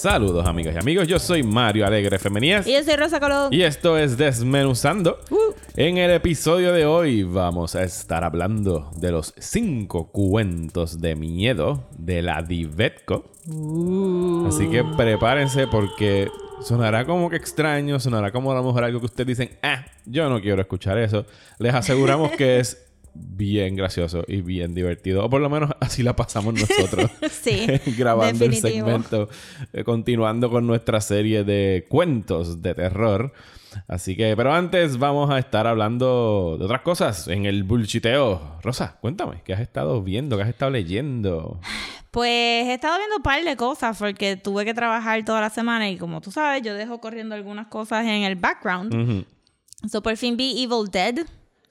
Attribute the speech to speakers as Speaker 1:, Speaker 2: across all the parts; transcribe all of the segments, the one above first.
Speaker 1: Saludos amigas y amigos, yo soy Mario Alegre Femenías
Speaker 2: Y yo soy Rosa Colón.
Speaker 1: y esto es Desmenuzando.
Speaker 2: Uh.
Speaker 1: En el episodio de hoy vamos a estar hablando de los cinco cuentos de miedo de la Divetco.
Speaker 2: Uh.
Speaker 1: Así que prepárense porque sonará como que extraño, sonará como a lo mejor algo que ustedes dicen, ah, yo no quiero escuchar eso. Les aseguramos que es bien gracioso y bien divertido. O por lo menos así la pasamos nosotros.
Speaker 2: Sí,
Speaker 1: grabando el
Speaker 2: definitivo.
Speaker 1: segmento, eh, continuando con nuestra serie de cuentos de terror. Así que, pero antes vamos a estar hablando de otras cosas en el bullshiteo. Rosa, cuéntame, ¿qué has estado viendo? ¿Qué has estado leyendo?
Speaker 2: Pues he estado viendo un par de cosas porque tuve que trabajar toda la semana y como tú sabes, yo dejo corriendo algunas cosas en el background.
Speaker 1: Ujú.
Speaker 2: So por fin vi Evil Dead.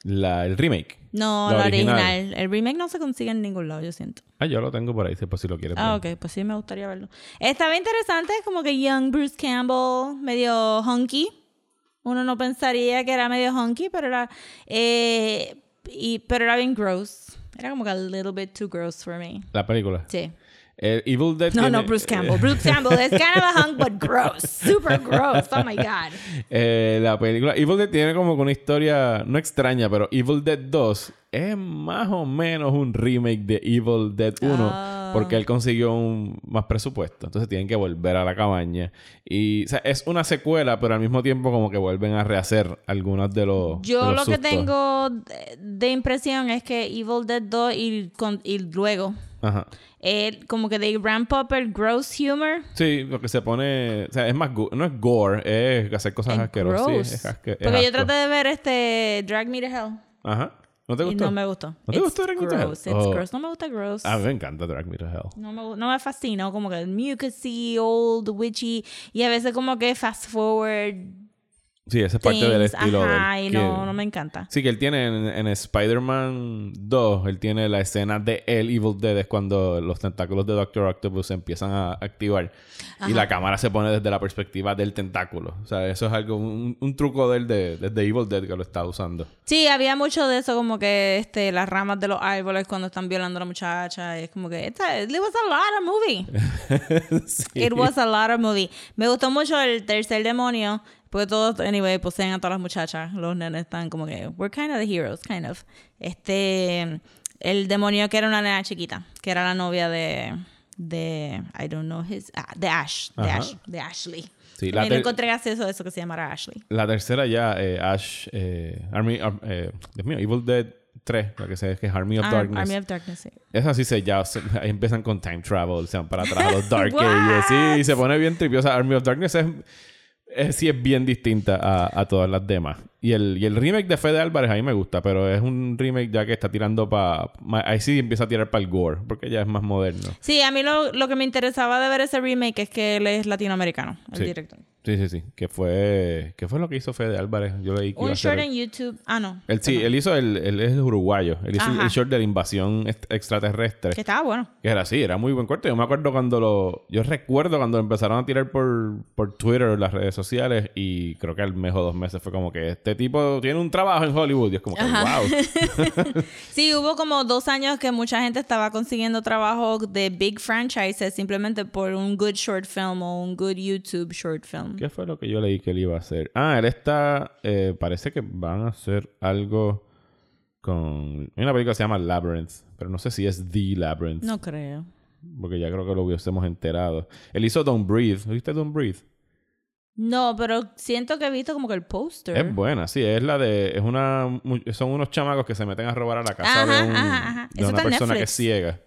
Speaker 1: La, el remake.
Speaker 2: No,
Speaker 1: La
Speaker 2: la
Speaker 1: original.
Speaker 2: original. El remake no se consigue en ningún lado, yo siento.
Speaker 1: Ah, yo lo tengo por ahí, si por si lo quieres
Speaker 2: Ah,
Speaker 1: ver.
Speaker 2: ok, pues sí me gustaría verlo. Estaba interesante, como que Young Bruce Campbell, medio hunky. Uno no pensaría que era medio hunky, pero era. eh, y, pero era bien gross. Era como que a little bit too gross for me.
Speaker 1: La película.
Speaker 2: Sí.
Speaker 1: Eh, Evil Dead
Speaker 2: No,
Speaker 1: tiene-
Speaker 2: no, Bruce Campbell. Bruce Campbell is kind of a hunk, but gross. Super gross. Oh my God.
Speaker 1: Eh, la película Evil Dead tiene como que una historia no extraña, pero Evil Dead 2 es más o menos un remake de Evil Dead 1
Speaker 2: Ah.
Speaker 1: porque él consiguió un más presupuesto. Entonces tienen que volver a la cabaña. Y o sea, es una secuela, pero al mismo tiempo como que vuelven a rehacer algunos de los.
Speaker 2: Yo
Speaker 1: de
Speaker 2: lo
Speaker 1: los
Speaker 2: que
Speaker 1: sustos.
Speaker 2: tengo de, de impresión es que Evil Dead 2 y, con- y luego,
Speaker 1: Ajá.
Speaker 2: Eh, como que they ramp up el gross humor.
Speaker 1: Sí, lo que se pone. O sea, es más. No es gore, es hacer cosas
Speaker 2: Es
Speaker 1: asquerosas. Sí,
Speaker 2: gross.
Speaker 1: es asque- es
Speaker 2: Porque yo
Speaker 1: asco.
Speaker 2: traté de ver este Drag Me to Hell.
Speaker 1: Ajá. ¿No te
Speaker 2: Y
Speaker 1: gustó?
Speaker 2: no me gustó.
Speaker 1: ¿No te
Speaker 2: It's
Speaker 1: gustó Drag Me to Hell?
Speaker 2: It's
Speaker 1: Oh.
Speaker 2: gross. No me gusta gross.
Speaker 1: A mí me encanta Drag Me to Hell.
Speaker 2: No me, no me fascina, como que mucusy, old, witchy, y a veces como que fast forward
Speaker 1: Sí, esa es parte del estilo
Speaker 2: ajá,
Speaker 1: del
Speaker 2: y
Speaker 1: que-
Speaker 2: no, no me encanta.
Speaker 1: Sí, que él tiene en, en Spider-Man 2, él tiene la escena de el Evil Dead, es cuando los tentáculos de Doctor Octopus se empiezan a activar y la cámara se pone desde la perspectiva del tentáculo. O sea, eso es algo, un, un truco de él de, desde Evil Dead que lo está usando.
Speaker 2: Sí, había mucho de eso, como que este, las ramas de los árboles cuando están violando a la muchacha. y Es como que, it was a lot of movie.
Speaker 1: Sí.
Speaker 2: It was a lot of movie. Me gustó mucho el tercer demonio, porque todos, anyway, poseen a todas las muchachas. Los nenes están como que, we're kind of the heroes, kind of. Este, el demonio que era una nena chiquita, que era la novia de, de, I don't know his, ah, de Ash, de. Ash, de Ashley.
Speaker 1: Sí,
Speaker 2: A
Speaker 1: la
Speaker 2: no encontré gracioso eso que se llamara Ashley.
Speaker 1: La tercera ya, eh, Ash, eh, Army, Ar- eh, Dios mío, Evil Dead 3, la que se es que es Army of
Speaker 2: Ar-
Speaker 1: Darkness.
Speaker 2: Army of Darkness, sí.
Speaker 1: Esa sí se ya se- ahí empiezan con time travel, se van para atrás a los Dark? Ages. Sí, se pone bien tripiosa. Army of Darkness es, sí es bien distinta a, a todas las demás. Y el, y el remake de Fede Álvarez a mí me gusta, pero es un remake ya que está tirando para... Ahí sí empieza a tirar para el gore, porque ya es más moderno.
Speaker 2: Sí, a mí lo, lo que me interesaba de ver ese remake es que él es latinoamericano, el
Speaker 1: Sí.
Speaker 2: director.
Speaker 1: Sí, sí, sí. Que fue... ¿Qué fue lo que hizo Fede Álvarez? Yo leí que iba a
Speaker 2: Un
Speaker 1: hacer
Speaker 2: short
Speaker 1: el-
Speaker 2: en YouTube. Ah, no.
Speaker 1: Él sí, él hizo el... Él es uruguayo. Él hizo
Speaker 2: Ajá.
Speaker 1: el short de la invasión est- extraterrestre.
Speaker 2: Que estaba bueno.
Speaker 1: Que era así, era muy buen corte. Yo me acuerdo cuando lo... Yo recuerdo cuando lo empezaron a tirar por, por Twitter, las redes sociales, y creo que al mes o dos meses fue como que este tipo tiene un trabajo en Hollywood. Y es como que, wow.
Speaker 2: Sí, hubo como dos años que mucha gente estaba consiguiendo trabajo de big franchises simplemente por un good short film o un good YouTube short film.
Speaker 1: ¿Qué fue lo que yo leí que él iba a hacer? Ah, él está... eh, parece que van a hacer algo con... Hay una película que se llama Labyrinth, pero no sé si es The Labyrinth,
Speaker 2: No creo.
Speaker 1: porque ya creo que lo hubiésemos enterado. Él hizo Don't Breathe. ¿Viste Don't Breathe?
Speaker 2: No, pero siento que he visto como que el póster.
Speaker 1: Es buena, sí, es la de. Es una. Son unos chamacos que se meten a robar a la casa
Speaker 2: Ajá,
Speaker 1: de, un-
Speaker 2: ajá, ajá.
Speaker 1: de
Speaker 2: Eso
Speaker 1: una persona que es
Speaker 2: Netflix.
Speaker 1: ciega.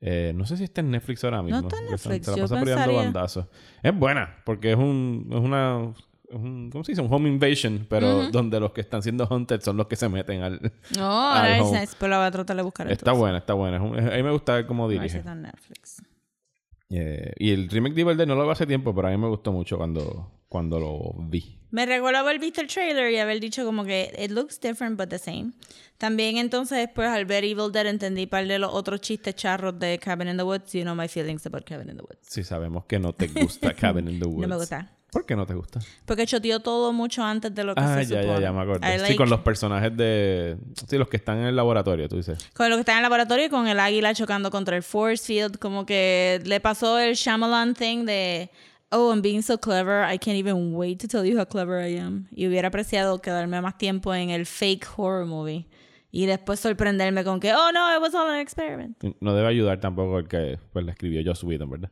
Speaker 1: Eh, no sé si está en Netflix ahora mismo.
Speaker 2: está en
Speaker 1: porque se-
Speaker 2: Netflix,
Speaker 1: Se la pasa
Speaker 2: pensaría.
Speaker 1: bandazos. Es buena, porque es un. Es una. es un- ¿Cómo se dice? Un home invasion, pero donde los que están siendo hunted son los que se meten al.
Speaker 2: No,
Speaker 1: al
Speaker 2: nice, nice. Pero la voy a tratar de buscar
Speaker 1: Está
Speaker 2: entonces.
Speaker 1: buena, está buena. Es un- a mí me gusta cómo dirige.
Speaker 2: está en Netflix.
Speaker 1: Eh, y el remake de Evil Dead no lo veo hace tiempo, pero a mí me gustó mucho cuando, cuando lo vi.
Speaker 2: Me recuerdo haber visto el trailer y haber dicho como que it looks different but the same. También entonces después al ver Evil Dead entendí par de los otros chistes charros de Cabin in the Woods. You know my feelings about Cabin in the Woods.
Speaker 1: Sí, sabemos que no te gusta Cabin in the Woods.
Speaker 2: No me gusta.
Speaker 1: ¿Por qué no te gusta?
Speaker 2: Porque choteó todo mucho antes de lo que
Speaker 1: Ah,
Speaker 2: se
Speaker 1: ya,
Speaker 2: supone.
Speaker 1: ya, ya, me acuerdo.
Speaker 2: I
Speaker 1: Sí,
Speaker 2: like-
Speaker 1: con los personajes de... Sí, los que están en el laboratorio, tú dices.
Speaker 2: Con lo que está en el laboratorio y con el águila chocando contra el force field, como que le pasó el Shyamalan thing de, oh, I'm being so clever, I can't even wait to tell you how clever I am. Y hubiera apreciado quedarme más tiempo en el fake horror movie. Y después sorprenderme con que, oh, no, it was all an experiment.
Speaker 1: No debe ayudar tampoco el que pues, le escribió Joss Whedon, ¿verdad?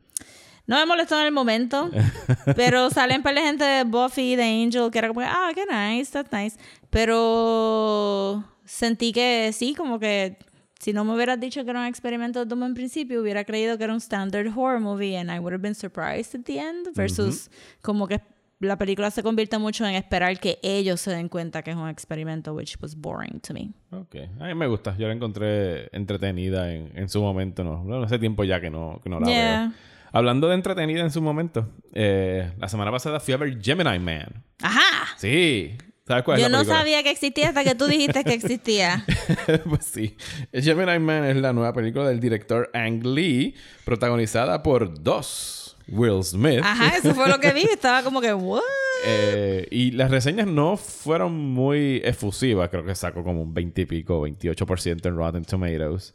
Speaker 2: No me molestó en el momento, pero salen un par de gente de Buffy, de Angel, que era como, ah, qué nice, that's nice. Pero sentí que sí, como que si no me hubieras dicho que era un experimento de en principio, hubiera creído que era un standard horror movie and I would have been surprised at the end. Versus como que la película se convierte mucho en esperar que ellos se den cuenta que es un experimento, which was boring to me.
Speaker 1: Ok. A mí me gusta. Yo la encontré entretenida en, en su momento. No, no hace tiempo ya que no, que no la
Speaker 2: Yeah.
Speaker 1: veo. Hablando de entretenida en su momento, eh, la semana pasada fui a ver Gemini Man.
Speaker 2: ¡Ajá!
Speaker 1: Sí. ¿Sabes cuál es
Speaker 2: Yo
Speaker 1: la
Speaker 2: no
Speaker 1: película?
Speaker 2: sabía que existía hasta que tú dijiste que existía.
Speaker 1: pues sí. Gemini Man es la nueva película del director Ang Lee, protagonizada por dos. Will Smith.
Speaker 2: Ajá, eso fue lo que vi. Estaba como que, ¿what?
Speaker 1: Eh, y las reseñas no fueron muy efusivas. Creo que sacó como un 20 y pico, 28% en Rotten Tomatoes.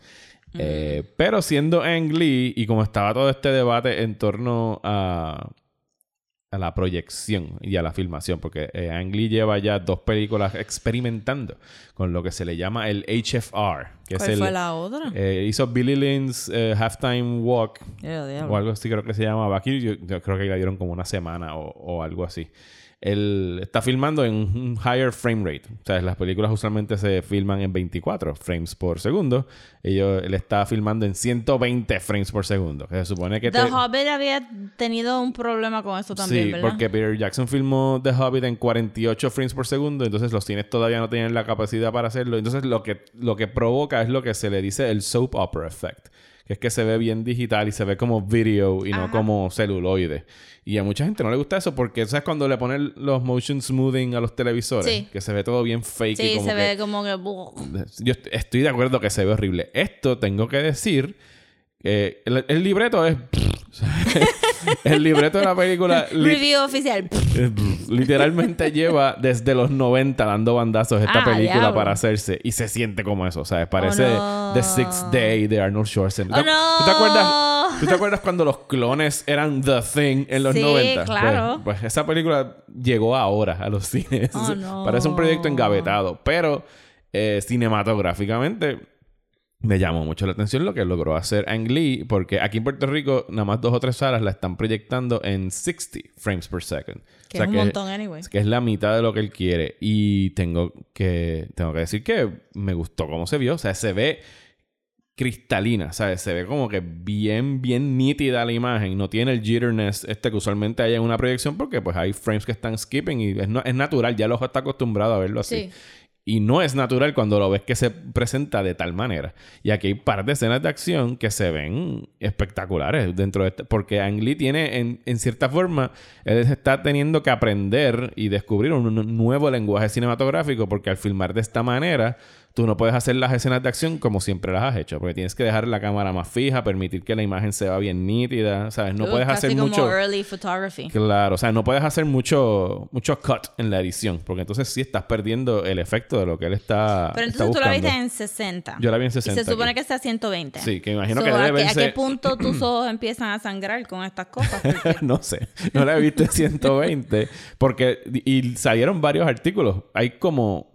Speaker 1: Eh, pero siendo Ang Lee y como estaba todo este debate en torno a, a la proyección y a la filmación, porque eh, Ang Lee lleva ya dos películas experimentando con lo que se le llama el HFR, que es
Speaker 2: ¿Cuál
Speaker 1: el...
Speaker 2: fue la otra?
Speaker 1: eh, hizo Billy Lynn's eh, Halftime Walk, o algo así creo que se llamaba. Aquí yo, yo creo que le dieron como una semana o, o algo así. Él está filmando en un higher frame rate. O sea, las películas usualmente se filman en 24 frames por segundo. Ellos, él está filmando en 120 frames por segundo. Que se supone que...
Speaker 2: The
Speaker 1: te-
Speaker 2: Hobbit había tenido un problema con eso también,
Speaker 1: sí,
Speaker 2: ¿verdad?
Speaker 1: porque Peter Jackson filmó The Hobbit en 48 frames por segundo, entonces los cines todavía no tienen la capacidad para hacerlo. Entonces lo que, lo que provoca es lo que se le dice el soap opera effect, que es que se ve bien digital y se ve como video y no
Speaker 2: Ajá.
Speaker 1: como celuloide. Y a mucha gente no le gusta eso porque, ¿sabes? Cuando le ponen los motion smoothing a los televisores,
Speaker 2: Sí.
Speaker 1: que se ve todo bien fake y
Speaker 2: Sí,
Speaker 1: como
Speaker 2: se
Speaker 1: que...
Speaker 2: ve como que...
Speaker 1: Yo est- estoy de acuerdo que se ve horrible. Esto tengo que decir que el, el libreto es... el libreto de la película...
Speaker 2: Review oficial.
Speaker 1: Literalmente lleva desde los 90 dando bandazos esta
Speaker 2: Ah,
Speaker 1: película
Speaker 2: diablo.
Speaker 1: para hacerse y se siente como eso, ¿sabes? Parece
Speaker 2: Oh, no.
Speaker 1: The Sixth Day de Arnold Schwarzenegger.
Speaker 2: Oh, no.
Speaker 1: ¿Tú te acuerdas? ¿Tú te acuerdas cuando los clones eran The Thing en los
Speaker 2: Sí,
Speaker 1: 90?
Speaker 2: claro.
Speaker 1: Pues, pues esa película llegó ahora a los cines.
Speaker 2: Oh, no.
Speaker 1: Parece un proyecto engavetado, pero eh, cinematográficamente me llamó mucho la atención lo que logró hacer Ang Lee, porque aquí en Puerto Rico, nada más dos o tres salas la están proyectando en 60 frames per second.
Speaker 2: Que es un montón, anyway.
Speaker 1: Que es la mitad de lo que él quiere. Y tengo que, tengo que decir que me gustó cómo se vio. O sea, se ve cristalina, ¿sabes? Se ve como que bien, bien nítida la imagen. No tiene el jitterness este que usualmente hay en una proyección porque pues hay frames que están skipping y es, no- es natural. Ya el ojo está acostumbrado a verlo así.
Speaker 2: Sí.
Speaker 1: Y no es natural cuando lo ves que se presenta de tal manera. Y aquí hay par de escenas de acción que se ven espectaculares dentro de este. Porque Ang Lee tiene, en, en cierta forma, él está teniendo que aprender y descubrir un, un nuevo lenguaje cinematográfico. Porque al filmar de esta manera, tú no puedes hacer las escenas de acción como siempre las has hecho. Porque tienes que dejar la cámara más fija, permitir que la imagen se vea bien nítida. ¿Sabes? No puedes
Speaker 2: casi
Speaker 1: hacer
Speaker 2: como
Speaker 1: mucho.
Speaker 2: early photography.
Speaker 1: Claro, o sea, no puedes hacer mucho, mucho cut en la edición, porque entonces sí estás perdiendo el efecto de lo que él está.
Speaker 2: Pero
Speaker 1: está
Speaker 2: entonces tú la viste en 60.
Speaker 1: Yo la vi en 60
Speaker 2: Y se supone
Speaker 1: aquí.
Speaker 2: que está a 120.
Speaker 1: Sí, que imagino
Speaker 2: So,
Speaker 1: que
Speaker 2: ¿a
Speaker 1: debe
Speaker 2: ¿A
Speaker 1: verse-
Speaker 2: qué punto tus ojos empiezan a sangrar con estas cosas? Porque-
Speaker 1: no sé, no la he visto en 120, porque. Y salieron varios artículos. Hay como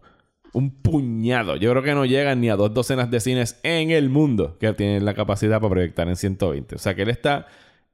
Speaker 1: un puñado. Yo creo que no llegan ni a dos docenas de cines en el mundo que tienen la capacidad para proyectar en 120. O sea que él está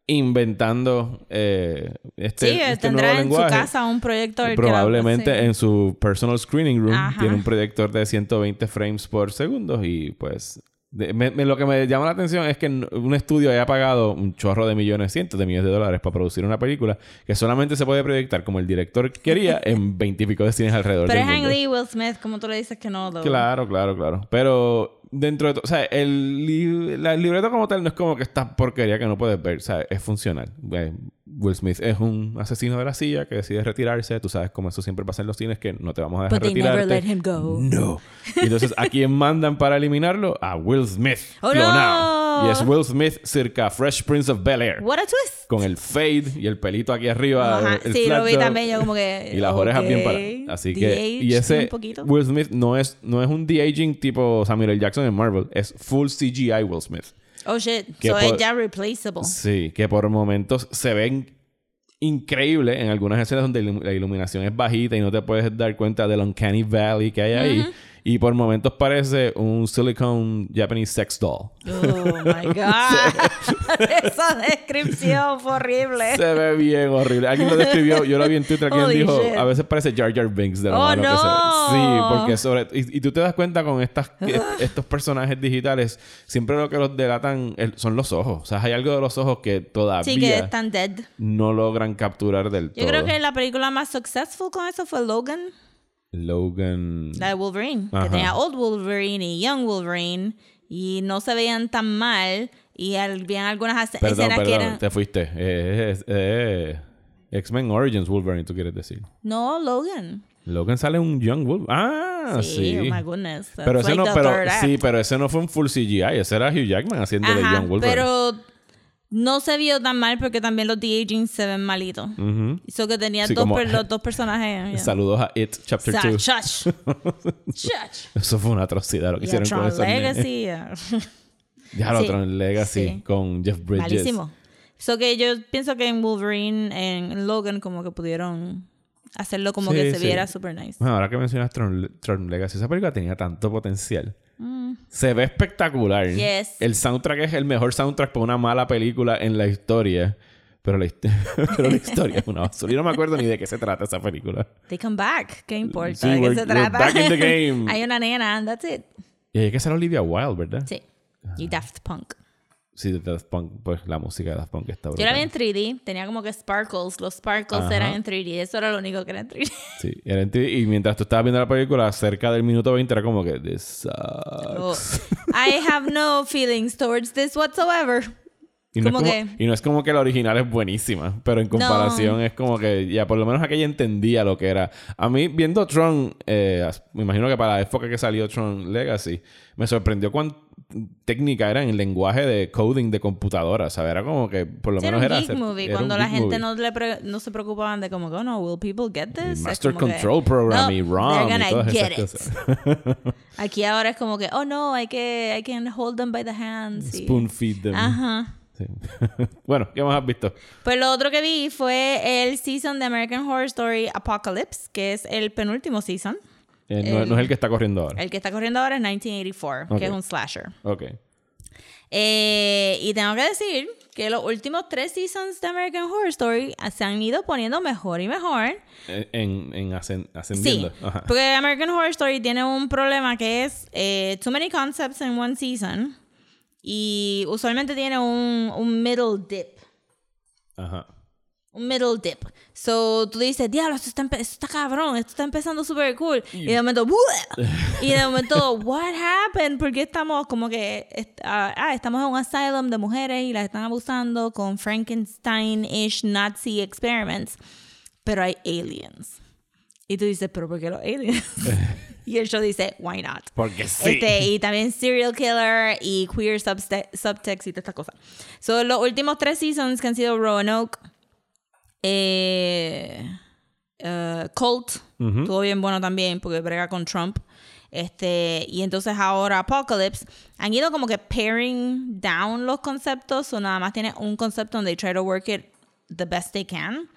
Speaker 1: inventando eh, este,
Speaker 2: sí,
Speaker 1: este
Speaker 2: tendrá
Speaker 1: nuevo
Speaker 2: en
Speaker 1: lenguaje.
Speaker 2: su casa un proyector. que
Speaker 1: Probablemente
Speaker 2: sí.
Speaker 1: en su personal screening room
Speaker 2: Ajá.
Speaker 1: tiene un proyector de 120 frames por segundo y pues De- me- me- lo que me llama la atención es que un estudio haya pagado un chorro de millones, cientos de millones de dólares para producir una película que solamente se puede proyectar como el director quería en veintipico de cines alrededor
Speaker 2: Pero es Ang. Lee, Will Smith, como tú le dices que no. though.
Speaker 1: Claro, claro, claro. Pero dentro de todo, o sea, el, li- la- el libreto como tal no es como que esta porquería que no puedes ver, o sea, es funcional. Eh, Will Smith es un asesino de la silla que decide retirarse. Tú sabes cómo eso siempre pasa en los cines, que no te vamos a dejar
Speaker 2: But they
Speaker 1: retirarte.
Speaker 2: never let him go.
Speaker 1: No. Y entonces, ¿a quién mandan para eliminarlo? A Will Smith.
Speaker 2: Oh, no.
Speaker 1: Y es Will Smith cerca Fresh Prince of Bel Air.
Speaker 2: What a twist.
Speaker 1: Con el fade y el pelito aquí arriba.
Speaker 2: Ajá,
Speaker 1: el
Speaker 2: Sí, lo vi también yo como que.
Speaker 1: Y las orejas bien paradas. Así que. Y ese. Will Smith no es, no es un de-aging tipo Samuel L. Jackson en Marvel. Es full CGI Will Smith.
Speaker 2: Oh shit.
Speaker 1: que
Speaker 2: So es ya replaceable.
Speaker 1: Sí, que por momentos se ven increíble en algunas escenas donde la iluminación es bajita y no te puedes dar cuenta del uncanny valley que hay ahí. Y por momentos parece un silicone Japanese sex doll.
Speaker 2: Oh my god. Esa descripción fue horrible.
Speaker 1: Se ve bien horrible. Alguien lo describió, yo lo vi en Twitter, alguien
Speaker 2: Holy
Speaker 1: dijo,
Speaker 2: shit.
Speaker 1: a veces parece Jar Jar Binks de lo
Speaker 2: Oh,
Speaker 1: malo que se ve.
Speaker 2: no.
Speaker 1: Sí, porque sobre... Y, y tú te das cuenta con estas, estos personajes digitales, siempre lo que los delatan el- son los ojos. O sea, hay algo de los ojos que todavía
Speaker 2: Sí, que están dead.
Speaker 1: no logran capturar del todo.
Speaker 2: Yo creo que la película más successful con eso fue Logan,
Speaker 1: Logan...
Speaker 2: la de Wolverine.
Speaker 1: Ajá.
Speaker 2: Que tenía Old Wolverine y Young Wolverine. Y no se veían tan mal. Y habían algunas escenas
Speaker 1: Perdón,
Speaker 2: que
Speaker 1: perdón,
Speaker 2: eran...
Speaker 1: te fuiste. Eh, eh, X-Men Origins Wolverine, tú quieres decir.
Speaker 2: No, Logan.
Speaker 1: Logan sale un Young Wolverine. Ah, sí.
Speaker 2: Sí, oh my goodness.
Speaker 1: Pero ese
Speaker 2: like
Speaker 1: no, pero sí, pero ese no fue un full CGI, ese era Hugh Jackman haciendo de
Speaker 2: Ajá,
Speaker 1: Young Wolverine.
Speaker 2: pero no se vio tan mal porque también los de-aging se ven malitos.
Speaker 1: Ujú.
Speaker 2: Hizo que tenía
Speaker 1: Sí,
Speaker 2: dos,
Speaker 1: como-
Speaker 2: per- los dos personajes. yeah.
Speaker 1: Saludos a It Chapter
Speaker 2: Sa-
Speaker 1: 2.
Speaker 2: Shush. Shush.
Speaker 1: Eso fue una atrocidad lo que
Speaker 2: Y
Speaker 1: hicieron con
Speaker 2: Tron
Speaker 1: nenes.
Speaker 2: Legacy. yeah.
Speaker 1: Ya lo
Speaker 2: Sí,
Speaker 1: en Legacy
Speaker 2: sí.
Speaker 1: con Jeff Bridges.
Speaker 2: Malísimo. So que yo pienso que en Wolverine, en Logan, como que pudieron hacerlo como que se viera super nice.
Speaker 1: Bueno, ahora que mencionas Tron, Tron Legacy, esa película tenía tanto potencial.
Speaker 2: Mm.
Speaker 1: Se ve espectacular.
Speaker 2: Yes.
Speaker 1: El soundtrack es el mejor soundtrack para una mala película en la historia. Pero la, hist- pero la historia es una basura. Yo no me acuerdo ni de qué se trata esa película.
Speaker 2: They come back. ¿Qué importa?
Speaker 1: Sí,
Speaker 2: ¿De qué
Speaker 1: we're-
Speaker 2: se trata?
Speaker 1: back in the game.
Speaker 2: Hay una nena, and that's it.
Speaker 1: Y hay que ser Olivia Wilde, ¿verdad?
Speaker 2: Sí. Y Daft Punk.
Speaker 1: Sí, de Daft Punk. Pues la música de Daft Punk está
Speaker 2: Yo la vi
Speaker 1: brutal.
Speaker 2: en 3D, tenía como que sparkles. Los sparkles
Speaker 1: Ajá.
Speaker 2: eran en 3D. Eso era lo único que era en 3D.
Speaker 1: Sí, era en ti- y mientras tú estabas viendo la película, cerca del minuto 20 era como que... This
Speaker 2: Oh,
Speaker 1: sucks.
Speaker 2: I have no feelings towards this whatsoever.
Speaker 1: Y no, es
Speaker 2: como
Speaker 1: como,
Speaker 2: que-
Speaker 1: y no es como que la original es buenísima, pero en comparación es como que ya por lo menos aquella entendía lo que era. A mí, viendo Tron, eh, me imagino que para la época que salió Tron Legacy, me sorprendió cuán técnica era en el lenguaje de coding de computadora. ¿sabes? Era como que por lo
Speaker 2: Sí, era
Speaker 1: menos
Speaker 2: un
Speaker 1: era.
Speaker 2: geek
Speaker 1: hacer-
Speaker 2: movie.
Speaker 1: era un
Speaker 2: Cuando la
Speaker 1: geek
Speaker 2: gente
Speaker 1: movie.
Speaker 2: no, le pre- no se preocupaban de como, oh no, will people get this?
Speaker 1: Master
Speaker 2: como que,
Speaker 1: Control Program
Speaker 2: "No,
Speaker 1: y ROM y
Speaker 2: gonna
Speaker 1: todas
Speaker 2: get it". Aquí ahora es como que, oh no, hay que, I can hold them by the hands. y-
Speaker 1: Spoon feed them.
Speaker 2: Ajá.
Speaker 1: Sí. bueno, ¿qué más has visto?
Speaker 2: Pues lo otro que vi fue el season de American Horror Story Apocalypse, que es el penúltimo season.
Speaker 1: Eh, no,
Speaker 2: El-
Speaker 1: no es el que está corriendo ahora.
Speaker 2: El que está corriendo ahora es 1984,
Speaker 1: Ok.
Speaker 2: que es un slasher.
Speaker 1: Ok.
Speaker 2: Eh, y tengo que decir que los últimos tres seasons de American Horror Story se han ido poniendo mejor y mejor.
Speaker 1: Eh, En, en ascen-
Speaker 2: Sí,
Speaker 1: ascendiendo. Ajá.
Speaker 2: porque American Horror Story tiene un problema que es eh, too many concepts in one season y usualmente tiene un, un middle dip.
Speaker 1: Ajá.
Speaker 2: Un middle dip. So tú dices, diablo, esto está, esto está cabrón, esto está empezando súper cool. Y de momento, y de momento, what happened? Porque estamos como que, ah, ah, estamos en un asylum de mujeres y las están abusando con Frankenstein-ish Nazi experiments. Pero hay aliens. Y tú dices, ¿pero por qué los aliens? y el show dice, why not?
Speaker 1: Porque sí.
Speaker 2: Este, y también serial killer y queer subtext y todas estas cosas. Son los últimos tres seasons que han sido Roanoke, eh, eh, Colt, estuvo bien bueno también porque brega con Trump. Este, y entonces ahora Apocalypse han ido como que paring down los conceptos, o nada más tiene un concepto donde they try to work it the best they can.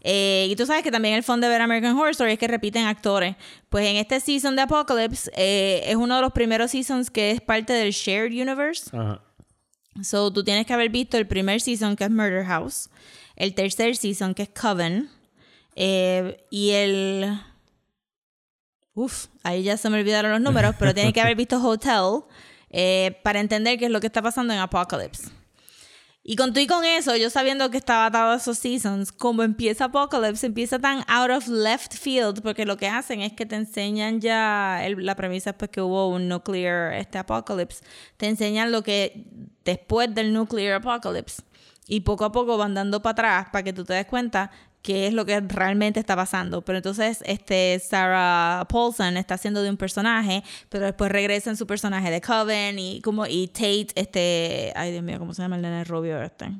Speaker 2: Eh, y tú sabes que también el fondo de ver American Horror Story es que repiten actores. Pues en este season de Apocalypse eh, es uno de los primeros seasons que es parte del Shared Universe.
Speaker 1: Ajá.
Speaker 2: So tú tienes que haber visto el primer season que es Murder House, el tercer season que es Coven, eh, y el. Uf, ahí ya se me olvidaron los números, pero tienes que haber visto Hotel para entender qué es lo que está pasando en Apocalypse. Y con y con eso, yo sabiendo que estaba atado a esos seasons, como empieza Apocalypse, empieza tan out of left field, porque lo que hacen es que te enseñan ya, la premisa es que hubo un nuclear este Apocalypse, te enseñan lo que después del nuclear Apocalypse. Y poco a poco van dando para atrás para que tú te des cuenta qué es lo que realmente está pasando. Pero entonces, este, Sarah Paulson está haciendo de un personaje, pero después regresa en su personaje de Coven y como, y Tate, este, ay Dios mío, ¿cómo se llama el nene rubio este?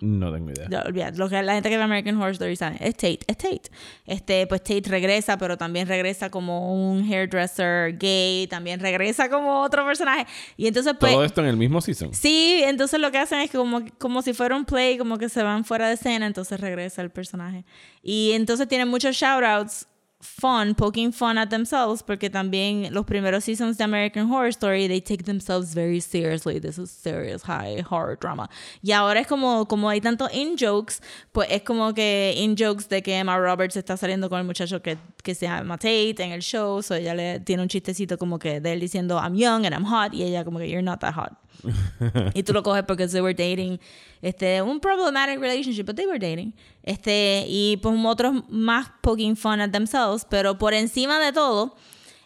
Speaker 1: No tengo idea.
Speaker 2: Ya, olvídate, lo que la gente que ve American Horror Story sabe, es Tate, es Tate. Este, pues Tate regresa, pero también regresa como un hairdresser gay, también regresa como otro personaje. Y entonces, pues.
Speaker 1: Todo esto en el mismo season.
Speaker 2: Sí, entonces lo que hacen es que como, como si fuera un play, como que se van fuera de escena, entonces regresa el personaje. Y entonces tienen muchos shoutouts fun, poking fun at themselves, porque también los primeros seasons de American Horror Story, they take themselves very seriously. This is serious high horror drama. Y ahora es como, como hay tanto in-jokes, pues es como que in-jokes de que Emma Roberts está saliendo con el muchacho que, que se llama Tate en el show, so ella le tiene un chistecito como que de él diciendo I'm young and I'm hot, y ella como que you're not that hot. y tú lo coges porque they were dating este un problematic relationship but they were dating este y pues otros más poking fun at themselves pero por encima de todo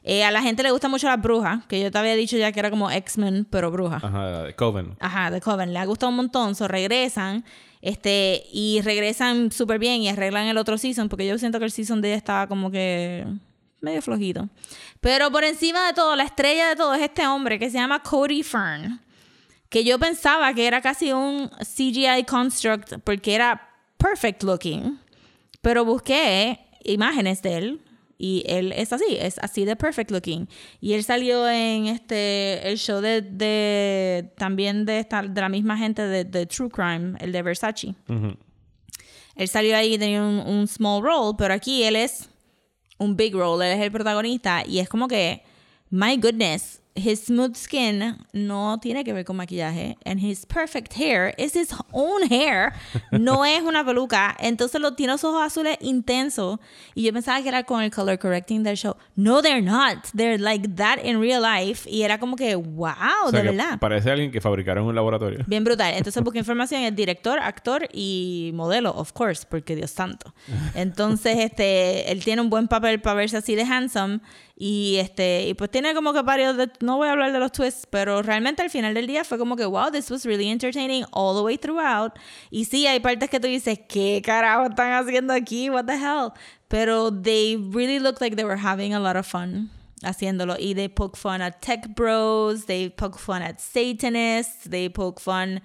Speaker 2: eh, a la gente le gusta mucho las brujas que yo te había dicho ya que era como X-Men pero brujas
Speaker 1: Ajá, de Coven.
Speaker 2: Ajá, The Coven. Le ha gustado un montón. So regresan. Este, y regresan súper bien y arreglan el otro season. Porque yo siento que el season de ella estaba como que medio flojito. Pero por encima de todo, la estrella de todo es este hombre que se llama Cody Fern. Que yo pensaba que era casi un CGI construct porque era perfect looking. Pero busqué imágenes de él y él es así, es así de perfect looking. Y él salió en este el show de, de también de esta, de la misma gente de, de True Crime, el de Versace. Él salió ahí y tenía un, un small role, pero aquí él es un big role, él es el protagonista y es como que, my goodness, his smooth skin no tiene que ver con maquillaje and his perfect hair is his own hair, no es una peluca, entonces lo tiene los ojos azules intensos y yo pensaba que era con el color correcting del show. No, they're not, they're like that in real life y era como que, wow,
Speaker 1: O sea
Speaker 2: de
Speaker 1: que
Speaker 2: verdad.
Speaker 1: parece alguien que fabricaron en un laboratorio.
Speaker 2: Bien brutal. Entonces busqué información es director, actor y modelo, of course, porque Dios santo. Entonces, este, él tiene un buen papel para verse así de handsome y este, y pues tiene como que varios de, no voy a hablar de los twists, pero realmente al final del día fue como que wow, this was really entertaining all the way throughout. Y sí, hay partes que tú dices, ¿qué carajo están haciendo aquí? What the hell? Pero they really look like they were having a lot of fun haciéndolo. Y they poke fun at tech bros, they poke fun at satanists, they poke fun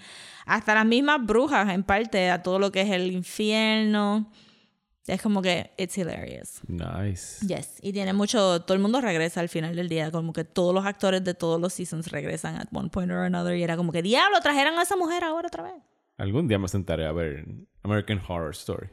Speaker 2: hasta las mismas brujas en parte, a todo lo que es el infierno. Es como que it's hilarious.
Speaker 1: Nice.
Speaker 2: Yes. Y tiene mucho, todo el mundo regresa al final del día, como que todos los actores de todos los seasons regresan at one point or another y era como que diablo, trajeron a esa mujer ahora otra vez.
Speaker 1: Algún día me sentaré a ver American Horror Story.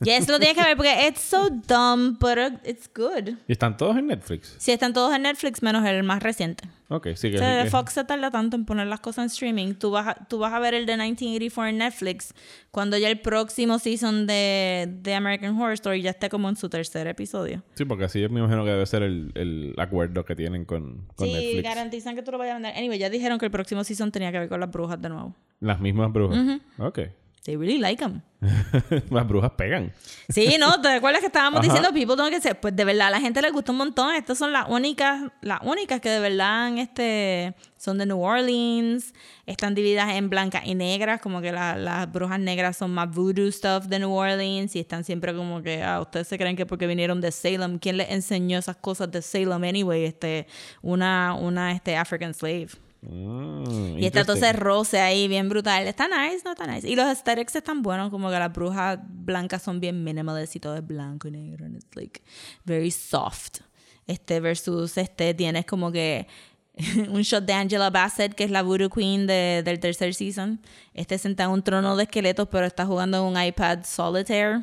Speaker 2: Yes, lo tienes que ver porque it's so dumb, but it's good.
Speaker 1: ¿Y están todos en Netflix?
Speaker 2: Sí, están todos en Netflix menos el más reciente.
Speaker 1: Ok, sí que...
Speaker 2: O sea,
Speaker 1: que-
Speaker 2: Fox se tarda tanto en poner las cosas en streaming. Tú vas a, tú vas a ver el de 1984 en Netflix cuando ya el próximo season de, de American Horror Story ya esté como en su tercer episodio.
Speaker 1: Sí, porque así yo me imagino que debe ser el, el acuerdo que tienen con, con
Speaker 2: sí,
Speaker 1: Netflix.
Speaker 2: garantizan que tú lo vayas a vender. Anyway, ya dijeron que el próximo season tenía que ver con las brujas de nuevo.
Speaker 1: Las mismas brujas. Ok.
Speaker 2: They really like them.
Speaker 1: Las brujas pegan.
Speaker 2: Sí, ¿no? ¿Te acuerdas que estábamos
Speaker 1: Ajá.
Speaker 2: diciendo people don't get? Pues de verdad, a la gente le gustó un montón. Estas son las únicas, las únicas que de verdad este, son de New Orleans. Están divididas en blancas y negras, como que la- las brujas negras son más voodoo stuff de New Orleans y están siempre como que, ah, ustedes se creen que porque vinieron de Salem, ¿quién les enseñó esas cosas de Salem anyway? Este, una, una, este, African slave.
Speaker 1: Mm,
Speaker 2: Y está todo ese roce ahí bien brutal. Está nice, no está nice. Y los aesthetics están buenos, como que las brujas blancas son bien minimalist y todo es blanco y negro. And it's like very soft. Este versus este tienes como que un shot de Angela Bassett, que es la voodoo queen de- del tercer season. Este senta en un trono de esqueletos, pero está jugando en un iPad solitaire.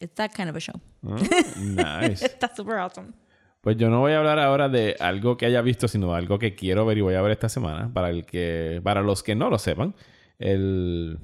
Speaker 2: It's that kind of a show.
Speaker 1: Ah, nice.
Speaker 2: Está super awesome.
Speaker 1: Pues yo no voy a hablar ahora de algo que haya visto, sino algo que quiero ver y voy a ver esta semana. Para el que, para los que no lo sepan, el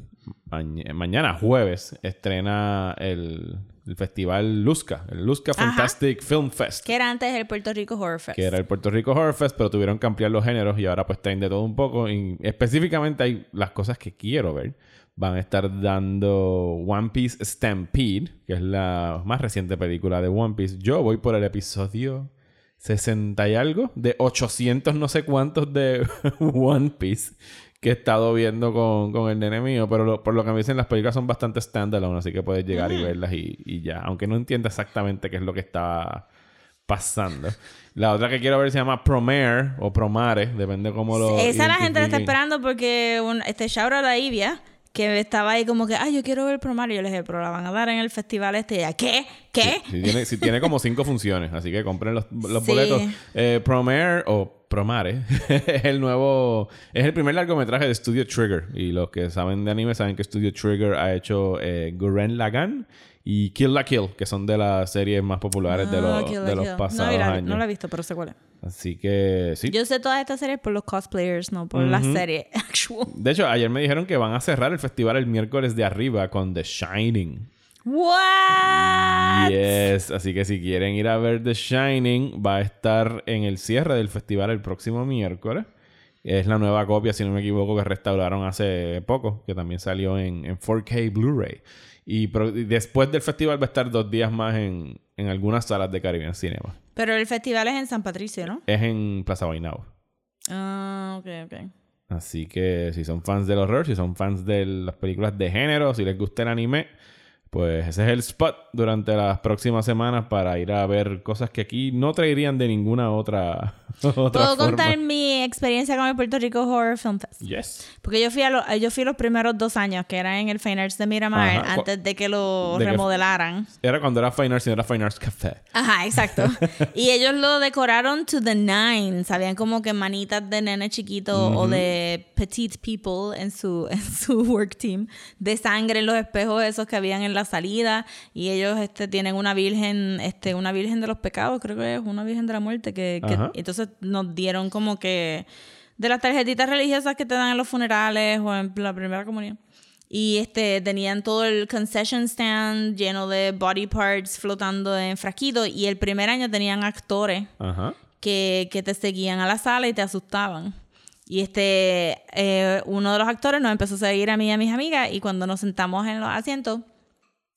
Speaker 1: maña- mañana jueves estrena el, el festival Luzca, el Luzca
Speaker 2: Ajá.
Speaker 1: Fantastic Film Fest.
Speaker 2: Que era antes el Puerto Rico Horror Fest.
Speaker 1: que era el Puerto Rico Horror Fest, pero tuvieron que ampliar los géneros y ahora pues traen de todo un poco. Y específicamente hay las cosas que quiero ver. Van a estar dando One Piece Stampede, que es la más reciente película de One Piece. Yo voy por el episodio 60 y algo, de 800 no sé cuántos de One Piece que he estado viendo con, con el nene mío, pero lo- por lo que me dicen las películas son bastante standalone, así que puedes llegar y verlas y, y ya, aunque no entienda exactamente qué es lo que está pasando. La otra que quiero ver se llama Promare o Promare, depende cómo lo
Speaker 2: Esa la gente la está esperando porque un, este shout out a Ivia, que estaba ahí como que, ay, yo quiero ver el Promario. Yo le dije, pero la van a dar en el festival este. Y ella, ¿Qué? ¿Qué?
Speaker 1: Sí, tiene, sí, tiene como cinco funciones, así que compren los, los
Speaker 2: Sí.
Speaker 1: boletos. Eh, Promare o Promare es el nuevo, es el primer largometraje de Studio Trigger. Y los que saben de anime saben que Studio Trigger ha hecho eh, Gurren Lagann y Kill la Kill, que son de las series más populares de,
Speaker 2: Ah,
Speaker 1: los, de los pasados
Speaker 2: no,
Speaker 1: años.
Speaker 2: no la he visto, pero sé cuál es.
Speaker 1: Así que sí.
Speaker 2: Yo sé todas estas series por los cosplayers, no por la serie actual.
Speaker 1: De hecho, ayer me dijeron que van a cerrar el festival el miércoles de arriba con The Shining.
Speaker 2: What?
Speaker 1: Yes, así que si quieren ir a ver The Shining, va a estar en el cierre del festival el próximo miércoles. Es la nueva copia, si no me equivoco, que restauraron hace poco, que también salió en, en 4K Blu-ray. Y, después del festival va a estar dos días más en, en algunas salas de Caribbean Cinema.
Speaker 2: Pero el festival es en San Patricio, ¿no?
Speaker 1: Es en Plaza Bainao.
Speaker 2: Ah, ok, ok.
Speaker 1: Así que si son fans del horror, si son fans de las películas de género, si les gusta el anime, pues ese es el spot durante las próximas semanas para ir a ver cosas que aquí no traerían de ninguna otra, otra
Speaker 2: ¿Puedo
Speaker 1: forma.
Speaker 2: contar mi experiencia con el Puerto Rico Horror Film Fest?
Speaker 1: Yes.
Speaker 2: Porque yo fui, a lo- yo fui los primeros dos años, que era en el Fine Arts de Miramar,
Speaker 1: Ajá.
Speaker 2: antes de que lo
Speaker 1: De que-
Speaker 2: remodelaran.
Speaker 1: Era cuando era Fine Arts y no era Fine Arts Café.
Speaker 2: Ajá, exacto. y ellos lo decoraron to the nines. Habían como que manitas de nene chiquito o de petite people en su, en su work team. De sangre en los espejos esos que habían en la salida. Y ellos este, tienen una virgen, este, una virgen de los pecados, creo que es una virgen de la muerte. Que, que-
Speaker 1: Ajá.
Speaker 2: Entonces nos dieron como que de las tarjetitas religiosas que te dan en los funerales o en la primera comunión. Y este tenían todo el concession stand lleno de body parts flotando en frasquitos. Y el primer año tenían actores
Speaker 1: Ajá.
Speaker 2: que, que te seguían a la sala y te asustaban. Y este eh, uno de los actores nos empezó a seguir a mí y a mis amigas. Y cuando nos sentamos en los asientos,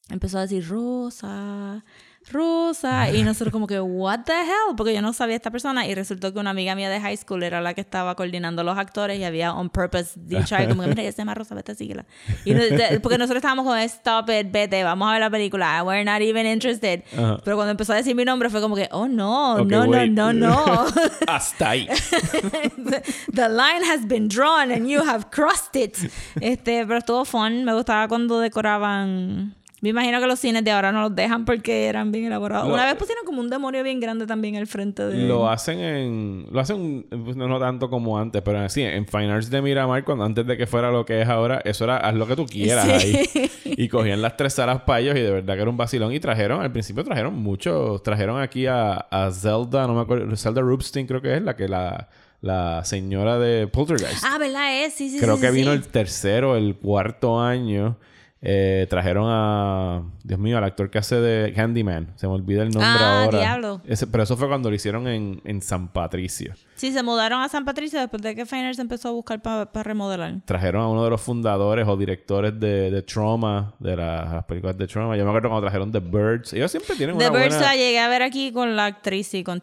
Speaker 2: empezó a decir Rosa, Rosa. Y nosotros como que, what the hell? Porque yo no sabía esta persona. Y resultó que una amiga mía de high school era la que estaba coordinando los actores y había on purpose dicho ahí como que, mira, ella se llama Rosa, vete, síguela. Y porque nosotros estábamos con, stop it, vete, vamos a ver la película. We're not even interested.
Speaker 1: Ajá.
Speaker 2: Pero cuando empezó a decir mi nombre fue como que, oh no,
Speaker 1: Ok,
Speaker 2: no, no,
Speaker 1: wait.
Speaker 2: no, no.
Speaker 1: Hasta ahí.
Speaker 2: The line has been drawn and you have crossed it. Este, pero estuvo fun. Me gustaba cuando decoraban. Me imagino que los cines de ahora no los dejan porque eran bien elaborados.
Speaker 1: Lo-
Speaker 2: Una vez pusieron como un demonio bien grande también al frente de.
Speaker 1: Lo hacen en... Lo hacen pues, no, no tanto como antes, pero sí, en Fine Arts de Miramar, cuando antes de que fuera lo que es ahora, eso era haz lo que tú quieras
Speaker 2: Sí.
Speaker 1: ahí. Y cogían las tres salas para ellos y de verdad que era un vacilón. Y trajeron, al principio trajeron muchos. Trajeron aquí a, a Zelda, no me acuerdo, Zelda Rubinstein creo que es la que la, la señora de Poltergeist.
Speaker 2: Ah, ¿verdad? Es, sí, sí,
Speaker 1: Creo
Speaker 2: sí,
Speaker 1: que
Speaker 2: sí,
Speaker 1: vino
Speaker 2: sí.
Speaker 1: el tercero, el cuarto año. Eh, trajeron a. Dios mío, al actor que hace de Candyman. Se me olvida el nombre
Speaker 2: Ah,
Speaker 1: ahora.
Speaker 2: diablo.
Speaker 1: Ese- pero eso fue cuando lo hicieron en, en San Patricio.
Speaker 2: Sí, se mudaron a San Patricio después de que Feiners empezó a buscar para remodelar.
Speaker 1: Trajeron a uno de los fundadores o directores de, de Trauma, de la- las películas de Trauma. Yo me acuerdo cuando trajeron The Birds. Ellos siempre tienen
Speaker 2: The
Speaker 1: una
Speaker 2: Birds
Speaker 1: buena...
Speaker 2: la llegué a ver aquí con la actriz y con.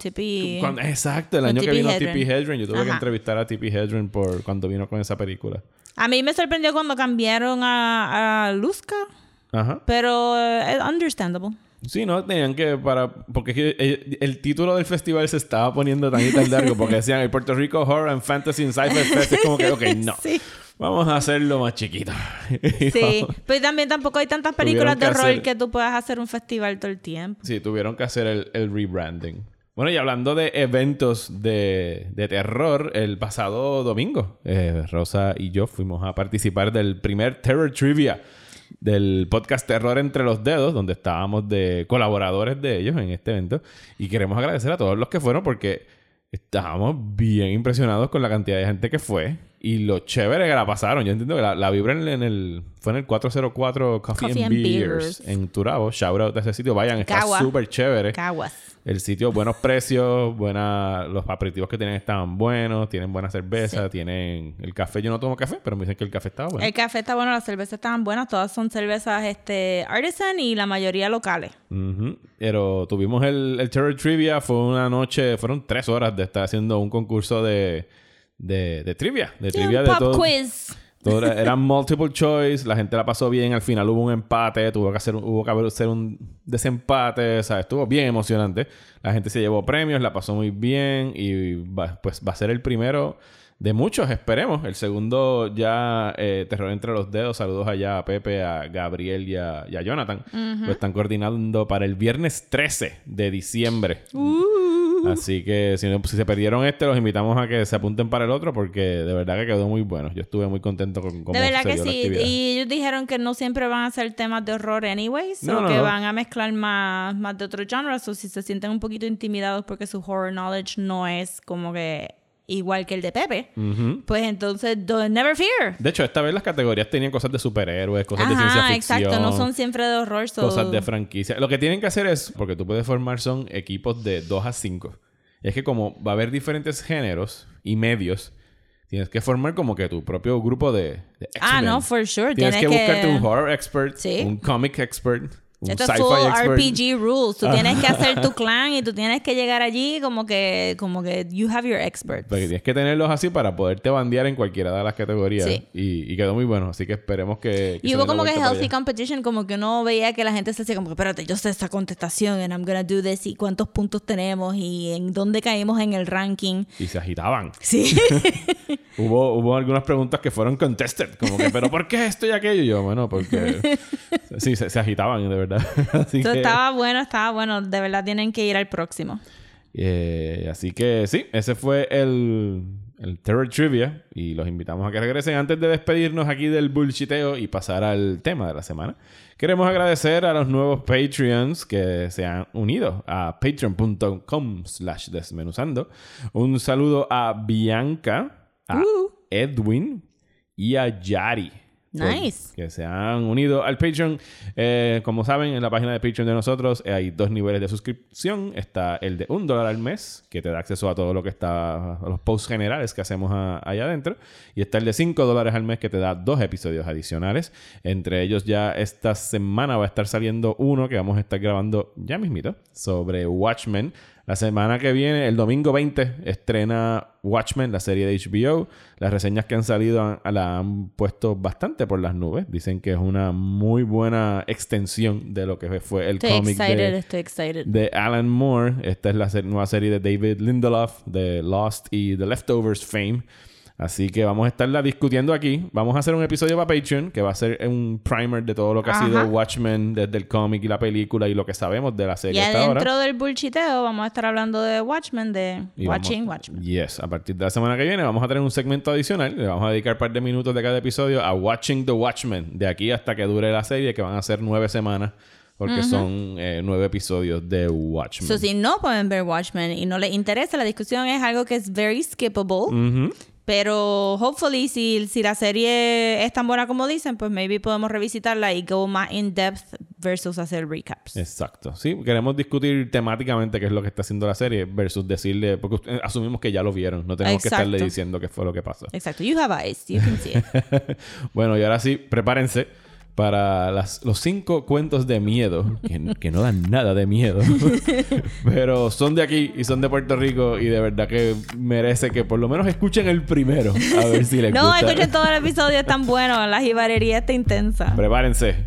Speaker 1: Cuando- exacto, el año que
Speaker 2: Tippi
Speaker 1: vino. Tippi Hedren. Yo tuve que entrevistar a Tippi Hedren por cuando vino con esa película.
Speaker 2: A mí me sorprendió cuando cambiaron a, a Luzca,
Speaker 1: Ajá.
Speaker 2: pero eh, es understandable.
Speaker 1: Sí, no, tenían que para... Porque es que el, el título del festival se estaba poniendo tan y tan largo porque decían el Puerto Rico Horror and Fantasy and Sci-Fi Fest. Es como que, ok, no.
Speaker 2: Sí.
Speaker 1: Vamos a hacerlo más chiquito.
Speaker 2: Sí,
Speaker 1: vamos-
Speaker 2: pero también tampoco hay tantas
Speaker 1: Tuvieron
Speaker 2: películas de
Speaker 1: que
Speaker 2: horror
Speaker 1: hacer-
Speaker 2: que tú puedas hacer un festival todo el tiempo.
Speaker 1: Sí, tuvieron que hacer el, el rebranding. Bueno, y hablando de eventos de, de terror, el pasado domingo, eh, Rosa y yo fuimos a participar del primer Terror Trivia del podcast Terror entre los Dedos, donde estábamos de colaboradores de ellos en este evento. Y queremos agradecer a todos los que fueron porque estábamos bien impresionados con la cantidad de gente que fue. Y lo chévere que la pasaron. Yo entiendo que la, la vibra en, en el... Fue en el 404 Coffee,
Speaker 2: Coffee
Speaker 1: and,
Speaker 2: and
Speaker 1: Beers,
Speaker 2: Beers.
Speaker 1: en Turabo. Shout out a ese sitio. Vayan, está súper chévere.
Speaker 2: Caguas.
Speaker 1: El sitio, buenos precios, buena, los aperitivos que tienen estaban buenos, tienen buena cerveza,
Speaker 2: Sí.
Speaker 1: tienen el café. Yo no tomo café, pero me dicen que el café estaba bueno.
Speaker 2: El café está bueno, las cervezas estaban buenas, todas son cervezas este artisan y la mayoría locales.
Speaker 1: Pero tuvimos el, el Terror Trivia, fue una noche, fueron tres horas de estar haciendo un concurso de, de, de trivia, de trivia de
Speaker 2: pop
Speaker 1: todo.
Speaker 2: quiz.
Speaker 1: Todo era, eran multiple choice, la gente la pasó bien, al final hubo un empate, tuvo que hacer, hubo que hacer un desempate, o sea, estuvo bien emocionante. La gente se llevó premios, la pasó muy bien y va- pues va a ser el primero de muchos, esperemos. El segundo ya, eh, Terror entre los dedos, saludos allá a Pepe, a Gabriel y a, y a Jonathan. Lo están coordinando para el viernes 13 de diciembre. Así que si, no- si se perdieron este, los invitamos a que se apunten para el otro porque de verdad que quedó muy bueno. Yo estuve muy contento con cómo
Speaker 2: De verdad
Speaker 1: se
Speaker 2: que
Speaker 1: dio
Speaker 2: sí. Y ellos dijeron que no siempre van a ser temas de horror anyways.
Speaker 1: No,
Speaker 2: o
Speaker 1: no,
Speaker 2: que van a mezclar más, más de otros genres. O si se sienten un poquito intimidados porque su horror knowledge no es como que igual que el de Pepe.
Speaker 1: Ujú.
Speaker 2: Pues entonces, don't, never fear.
Speaker 1: De hecho, esta vez las categorías tenían cosas de superhéroes, cosas de ciencia
Speaker 2: Ajá,
Speaker 1: ficción.
Speaker 2: exacto. No son siempre de horror. so-
Speaker 1: cosas de franquicia. Lo que tienen que hacer es, porque tú puedes formar son equipos de 2 a 5. Y es que como va a haber diferentes géneros y medios, tienes que formar como que tu propio grupo de, de
Speaker 2: Ah, no, for sure.
Speaker 1: Tienes,
Speaker 2: Tienes
Speaker 1: que,
Speaker 2: que-
Speaker 1: buscarte un horror expert,
Speaker 2: Sí.
Speaker 1: un comic expert,
Speaker 2: Esto es full
Speaker 1: expert.
Speaker 2: RPG rules. Tú tienes que hacer tu clan y tú tienes que llegar allí como que, como que you have your experts.
Speaker 1: Porque tienes que tenerlos así para poderte bandear en cualquiera de las categorías.
Speaker 2: Sí.
Speaker 1: Y, y quedó muy bueno. Así que esperemos que. que
Speaker 2: Y hubo como que healthy competition, como que uno veía que la gente se hacía como que, espérate, yo sé esta contestación and I'm gonna do this y cuántos puntos tenemos y en dónde caímos en el ranking.
Speaker 1: Y se agitaban.
Speaker 2: Sí.
Speaker 1: Hubo, hubo algunas preguntas que fueron contested. Como que, ¿pero por qué esto y aquello? Y yo, bueno, porque. sí, se, se agitaban, de verdad. así
Speaker 2: Eso
Speaker 1: que.
Speaker 2: estaba bueno, estaba bueno. De verdad tienen que ir al próximo.
Speaker 1: eh, así que sí, ese fue el, el Terror Trivia. Y los invitamos a que regresen antes de despedirnos aquí del bullshiteo y pasar al tema de la semana. Queremos agradecer a los nuevos Patreons que se han unido a patreon.com slash desmenuzando. Un saludo a Bianca, a
Speaker 2: Uh.
Speaker 1: Edwin y a Yari.
Speaker 2: Nice.
Speaker 1: Que se han unido al Patreon. Eh, como saben, en la página de Patreon de nosotros eh, hay dos niveles de suscripción. Está el de un dólar al mes, que te da acceso a todo lo que está, a los posts generales que hacemos a- allá adentro. Y está el de 5 dólares al mes, que te da dos episodios adicionales. Entre ellos ya esta semana va a estar saliendo uno que vamos a estar grabando ya mismito sobre Watchmen. La semana que viene, el domingo 20, estrena Watchmen, la serie de HBO. Las reseñas que han salido han- la han puesto bastante por las nubes. Dicen que es una muy buena extensión de lo que fue el cómic de,
Speaker 2: estoy excited.
Speaker 1: de Alan Moore. Esta es la nueva serie de David Lindelof de Lost y The Leftovers fame. Así que vamos a estarla discutiendo aquí. Vamos a hacer un episodio para Patreon que va a ser un primer de todo lo que ha sido Watchmen desde el cómic y la película y lo que sabemos de la
Speaker 2: Y
Speaker 1: serie hasta ahora.
Speaker 2: adentro del bullshiteo vamos a estar hablando de Watchmen, de
Speaker 1: Y
Speaker 2: Watching
Speaker 1: vamos-
Speaker 2: Watchmen.
Speaker 1: Yes, a partir de la semana que viene vamos a tener un segmento adicional. Le vamos a dedicar un par de minutos de cada episodio a Watching the Watchmen. De aquí hasta que dure la serie, que van a ser nueve semanas. Porque son eh, nueve episodios de Watchmen.
Speaker 2: So, si no pueden ver Watchmen y no les interesa, la discusión es algo que es very skippable.
Speaker 1: Ujú.
Speaker 2: Pero, hopefully, si, si la serie es tan buena como dicen, pues maybe podemos revisitarla y go más in depth versus hacer recaps.
Speaker 1: Exacto. Sí, queremos discutir temáticamente qué es lo que está haciendo la serie versus decirle, porque usted- asumimos que ya lo vieron, no tenemos que estarle diciendo qué fue lo que pasó.
Speaker 2: Exacto. You have eyes. You can see it.
Speaker 1: bueno, y ahora sí, prepárense para las- los cinco cuentos de miedo, que, que no dan nada de miedo, pero son de aquí y son de Puerto Rico y de verdad que merece que por lo menos escuchen el primero, a ver si les
Speaker 2: no,
Speaker 1: gusta.
Speaker 2: escuchen todo el episodio, es tan bueno. La jibarería está intensa.
Speaker 1: Prepárense.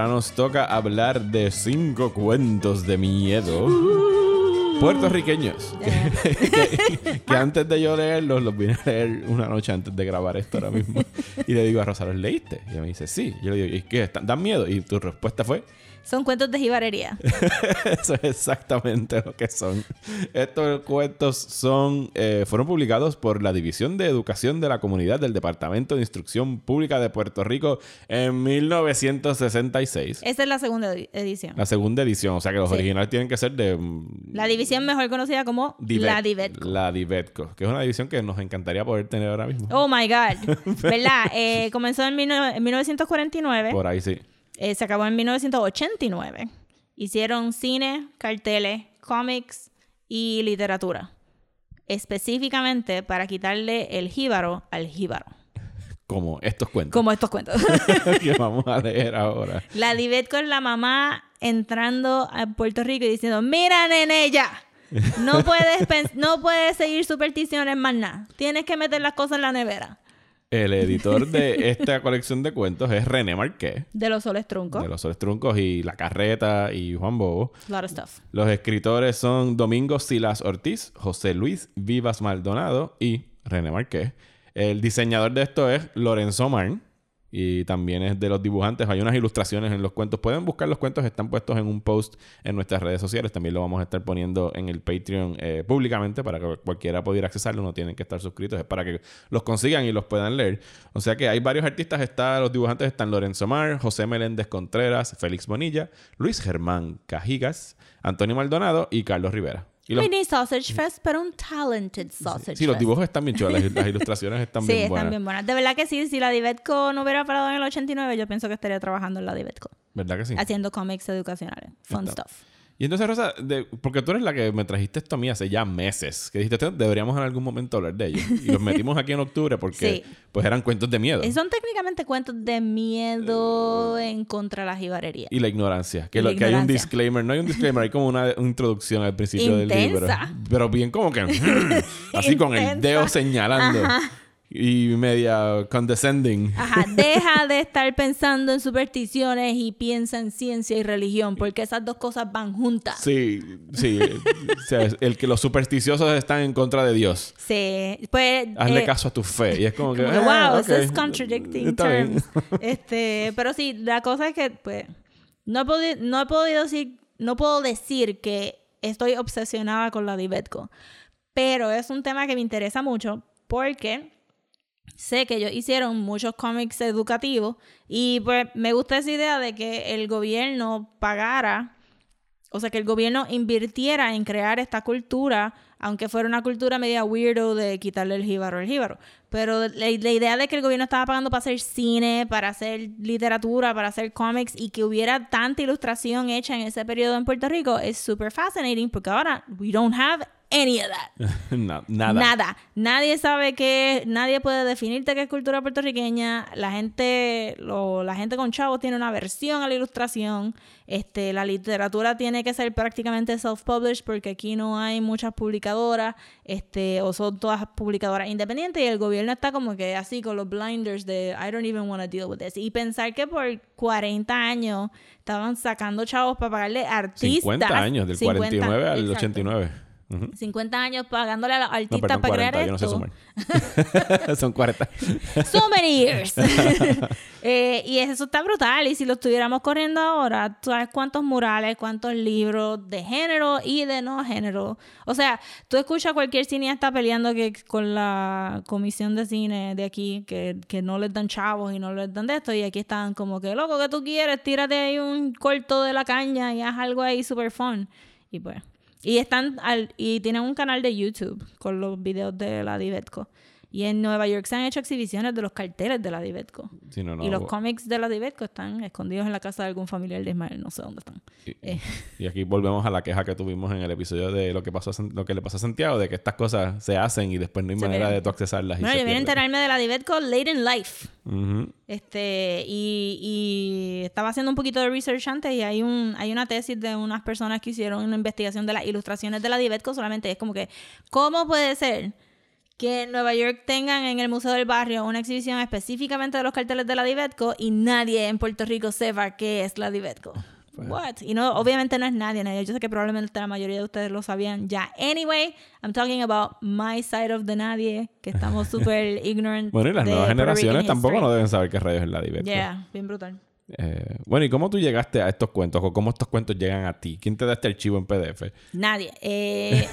Speaker 1: Ahora nos toca hablar de cinco cuentos de miedo puertorriqueños. Que, que- que antes de yo leerlos, los vine a leer una noche antes de grabar esto ahora mismo. Y le digo a Rosa, ¿los leíste? Y ella me dice, sí. Yo le digo, ¿y qué? ¿Dan dan miedo? Y tu respuesta fue,
Speaker 2: Son cuentos de jibarería.
Speaker 1: Eso es exactamente lo que son. Estos cuentos son, eh, fueron publicados por la División de Educación de la Comunidad del Departamento de Instrucción Pública de Puerto Rico en 1966.
Speaker 2: Esa es la segunda edi- edición.
Speaker 1: La segunda edición, o sea que los
Speaker 2: Sí.
Speaker 1: originales tienen que ser de mm,
Speaker 2: La división mejor conocida como
Speaker 1: Divet-
Speaker 2: la Divetco.
Speaker 1: La Divetco, que es una división que nos encantaría poder tener ahora mismo.
Speaker 2: Oh my God. ¿Verdad? Eh, comenzó en, 19- en 1949.
Speaker 1: Por ahí sí.
Speaker 2: Eh, se acabó en 1989. Hicieron cine, carteles, cómics y literatura. Específicamente para quitarle el jíbaro al jíbaro.
Speaker 1: Como estos cuentos
Speaker 2: Como estos cuentos.
Speaker 1: que vamos a leer ahora.
Speaker 2: la Divetco es la mamá entrando a Puerto Rico y diciendo, mira nene ya. No puedes, no puedes seguir supersticiones más nada. Tienes que meter las cosas en la nevera.
Speaker 1: El editor de esta colección de cuentos es René Marqués.
Speaker 2: De los soles truncos.
Speaker 1: de los Soles Truncos y La Carreta y Juan Bobo.
Speaker 2: A lot of stuff.
Speaker 1: Los escritores son Domingo Silas Ortiz, José Luis Vivas Maldonado y René Marqués. El diseñador de esto es Lorenzo Marn y también es de los dibujantes. Hay unas ilustraciones en los cuentos. Pueden buscar los cuentos, están puestos en un post en nuestras redes sociales. También lo vamos a estar poniendo en el Patreon eh, públicamente para que cualquiera pueda ir a accesarlo. No tienen que estar suscritos, es para que los consigan y los puedan leer. O sea que hay varios artistas. Está, los dibujantes están Lorenzo Mar, José Meléndez Contreras, Félix Bonilla, Luis Germán Cajigas, Antonio Maldonado y Carlos Rivera. Los,
Speaker 2: Mini Sausage Fest, pero un talented sausage
Speaker 1: sí, los
Speaker 2: fest.
Speaker 1: dibujos están bien chulos, las, las ilustraciones están
Speaker 2: sí,
Speaker 1: bien
Speaker 2: están
Speaker 1: buenas.
Speaker 2: bien buenas. De verdad que sí, si la Divetco no hubiera parado en el 89, yo pienso que estaría trabajando en la Divetco.
Speaker 1: ¿Verdad que sí?
Speaker 2: Haciendo cómics educacionales. Fun
Speaker 1: Está.
Speaker 2: stuff.
Speaker 1: Y entonces, Rosa, de- porque tú eres la que me trajiste esto a mí hace ya meses, que dijiste, "Te- deberíamos en algún momento hablar de ellos. Y los metimos aquí en octubre porque
Speaker 2: Sí.
Speaker 1: pues eran cuentos de miedo.
Speaker 2: Y son técnicamente cuentos de miedo en contra de la jibarería.
Speaker 1: Y la ignorancia. Que,
Speaker 2: la
Speaker 1: lo- que hay un disclaimer. No hay un disclaimer, hay como una, una introducción al principio del libro. Pero bien como que... así con el dedo señalando. Y media condescending.
Speaker 2: Ajá, deja de estar pensando en supersticiones y piensa en ciencia y religión, porque esas dos cosas van juntas.
Speaker 1: Sí, sí. o sea, el que los supersticiosos están en contra de Dios.
Speaker 2: Sí, pues...
Speaker 1: Hazle
Speaker 2: eh,
Speaker 1: caso a tu fe. Y es como que...
Speaker 2: Como
Speaker 1: ah,
Speaker 2: wow,
Speaker 1: ok.
Speaker 2: eso es contradicting
Speaker 1: Está bien.
Speaker 2: terms. Este, pero sí, la cosa es que, pues, no he, podi- no he podido decir, no puedo decir que estoy obsesionada con la Divetco, pero es un tema que me interesa mucho porque sé que ellos hicieron muchos cómics educativos y pues me gusta esa idea de que el gobierno pagara o sea, que el gobierno invirtiera en crear esta cultura, aunque fuera una cultura media weirdo de quitarle el jíbaro al jíbaro. Pero la, idea de que el gobierno estaba pagando para hacer cine, para hacer literatura, para hacer cómics y que hubiera tanta ilustración hecha en ese periodo en Puerto Rico es super fascinating porque ahora we don't have any of that.
Speaker 1: Na- nada.
Speaker 2: Nada. Nadie sabe que nadie puede definirte qué es cultura puertorriqueña. La gente, lo- la gente con chavos tiene una versión a la ilustración. Este, la literatura tiene que ser prácticamente self-published porque aquí no hay muchas publicadoras, este, o son todas publicadoras independientes y el gobierno está como que así con los blinders de I don't even want to deal with this. Y pensar que por 40 años estaban sacando chavos para pagarle artistas.
Speaker 1: 50 años, del
Speaker 2: 50,
Speaker 1: 49 al
Speaker 2: exacto.
Speaker 1: 89. Ujú.
Speaker 2: 50 años pagándole a
Speaker 1: No,
Speaker 2: artistas
Speaker 1: perdón,
Speaker 2: para
Speaker 1: 40,
Speaker 2: crear
Speaker 1: yo no sé
Speaker 2: esto.
Speaker 1: sumar. Son 40.
Speaker 2: So many years. Eh, y eso está brutal. Y si lo estuviéramos corriendo ahora, ¿tú sabes cuántos murales, cuántos libros de género y de no género? O sea, tú escuchas a cualquier cineasta peleando que con la comisión de cine de aquí, que, que no les dan chavos y no les dan de esto. Y aquí están como que, loco, que tú quieres? Tírate ahí un corto de la caña y haz algo ahí super fun. Y pues. Y están al, y tienen un canal de YouTube con los videos de la Divetco. Y en Nueva York se han hecho exhibiciones de los carteles de la Divetco.
Speaker 1: Sí, no, no.
Speaker 2: y los cómics de la Divetco están escondidos en la casa de algún familiar de Ismael, no sé dónde están.
Speaker 1: Y,
Speaker 2: Eh.
Speaker 1: y aquí volvemos a la queja que tuvimos en el episodio de lo que pasó a lo que le pasó a Santiago, de que estas cosas se hacen y después no hay
Speaker 2: Se
Speaker 1: manera
Speaker 2: pierden.
Speaker 1: de tú accesarlas.
Speaker 2: Bueno, yo vine a enterarme de la Divetco late in life. Este, y, y estaba haciendo un poquito de research antes y hay un, hay una tesis de unas personas que hicieron una investigación de las ilustraciones de la Divetco, solamente es como que, ¿cómo puede ser que en Nueva York tengan en el Museo del Barrio una exhibición específicamente de los carteles de la Divetco y nadie en Puerto Rico sepa qué es la Divetco. What? Y no, obviamente no es nadie, nadie. Yo sé que probablemente la mayoría de ustedes lo sabían ya. Anyway, I'm talking about my side of the nadie, que estamos súper ignorant.
Speaker 1: Bueno, y las nuevas generaciones tampoco no deben saber qué rayos es la Divetco.
Speaker 2: Yeah, bien brutal.
Speaker 1: Eh, bueno, ¿y cómo tú llegaste a estos cuentos? ¿O cómo estos cuentos llegan a ti? ¿Quién te da este archivo en PDF?
Speaker 2: Nadie. Eh,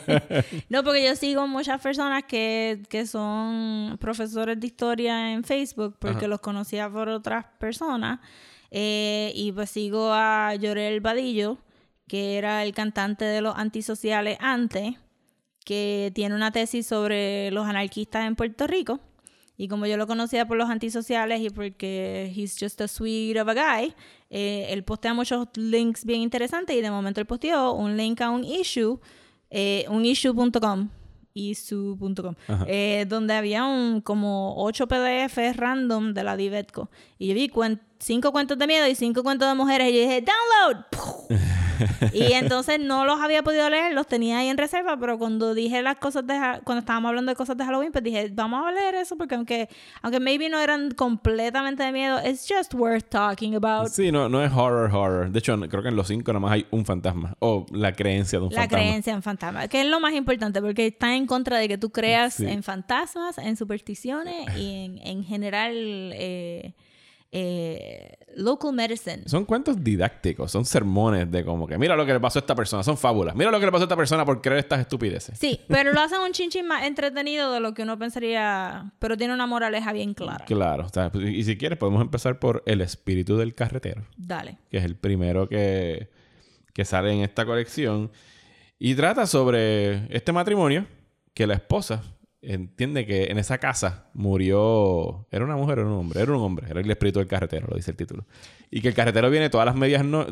Speaker 2: no, porque yo sigo muchas personas que, que son profesores de historia en Facebook porque los conocía por otras personas. Eh, y pues sigo a Llorel Vadillo, que era el cantante de los antisociales antes, que tiene una tesis sobre los anarquistas en Puerto Rico. Y como yo lo conocía por los antisociales y porque he's just a sweet of a guy, eh, él postea muchos links bien interesantes y de momento él posteó un link a un issue, eh, un issue.com, issue.com, eh, donde había un como ocho PDFs random de la Divetco. Y yo vi cuen- cinco cuentos de miedo y cinco cuentos de mujeres y yo dije, download. y entonces no los había podido leer, los tenía ahí en reserva, pero cuando dije las cosas de cuando estábamos hablando de cosas de Halloween, pues dije, vamos a leer eso porque aunque aunque maybe no eran completamente de miedo, it's just worth talking about.
Speaker 1: Sí, no, no es horror, horror. De hecho, creo que en los cinco nomás hay un fantasma. O la creencia de un
Speaker 2: La
Speaker 1: fantasma.
Speaker 2: creencia en fantasmas, que es lo más importante, porque está en contra de que tú creas
Speaker 1: Sí.
Speaker 2: en fantasmas, en supersticiones y en, en general eh, eh, local medicine.
Speaker 1: Son cuentos didácticos, son sermones de como que mira lo que le pasó a esta persona, son fábulas. Mira lo que le pasó a esta persona por creer estas estupideces.
Speaker 2: Sí, pero lo hacen un chinchín más entretenido de lo que uno pensaría, pero tiene una moraleja bien clara.
Speaker 1: Claro, o sea, pues, y si quieres podemos empezar por El espíritu del carretero,
Speaker 2: Dale.
Speaker 1: que es el primero que, que sale en esta colección. Y trata sobre este matrimonio que la esposa entiende que en esa casa murió... ¿Era una mujer o un hombre? Era un hombre. Era el espíritu del carretero, lo dice el título. Y que el carretero viene todas las medias no-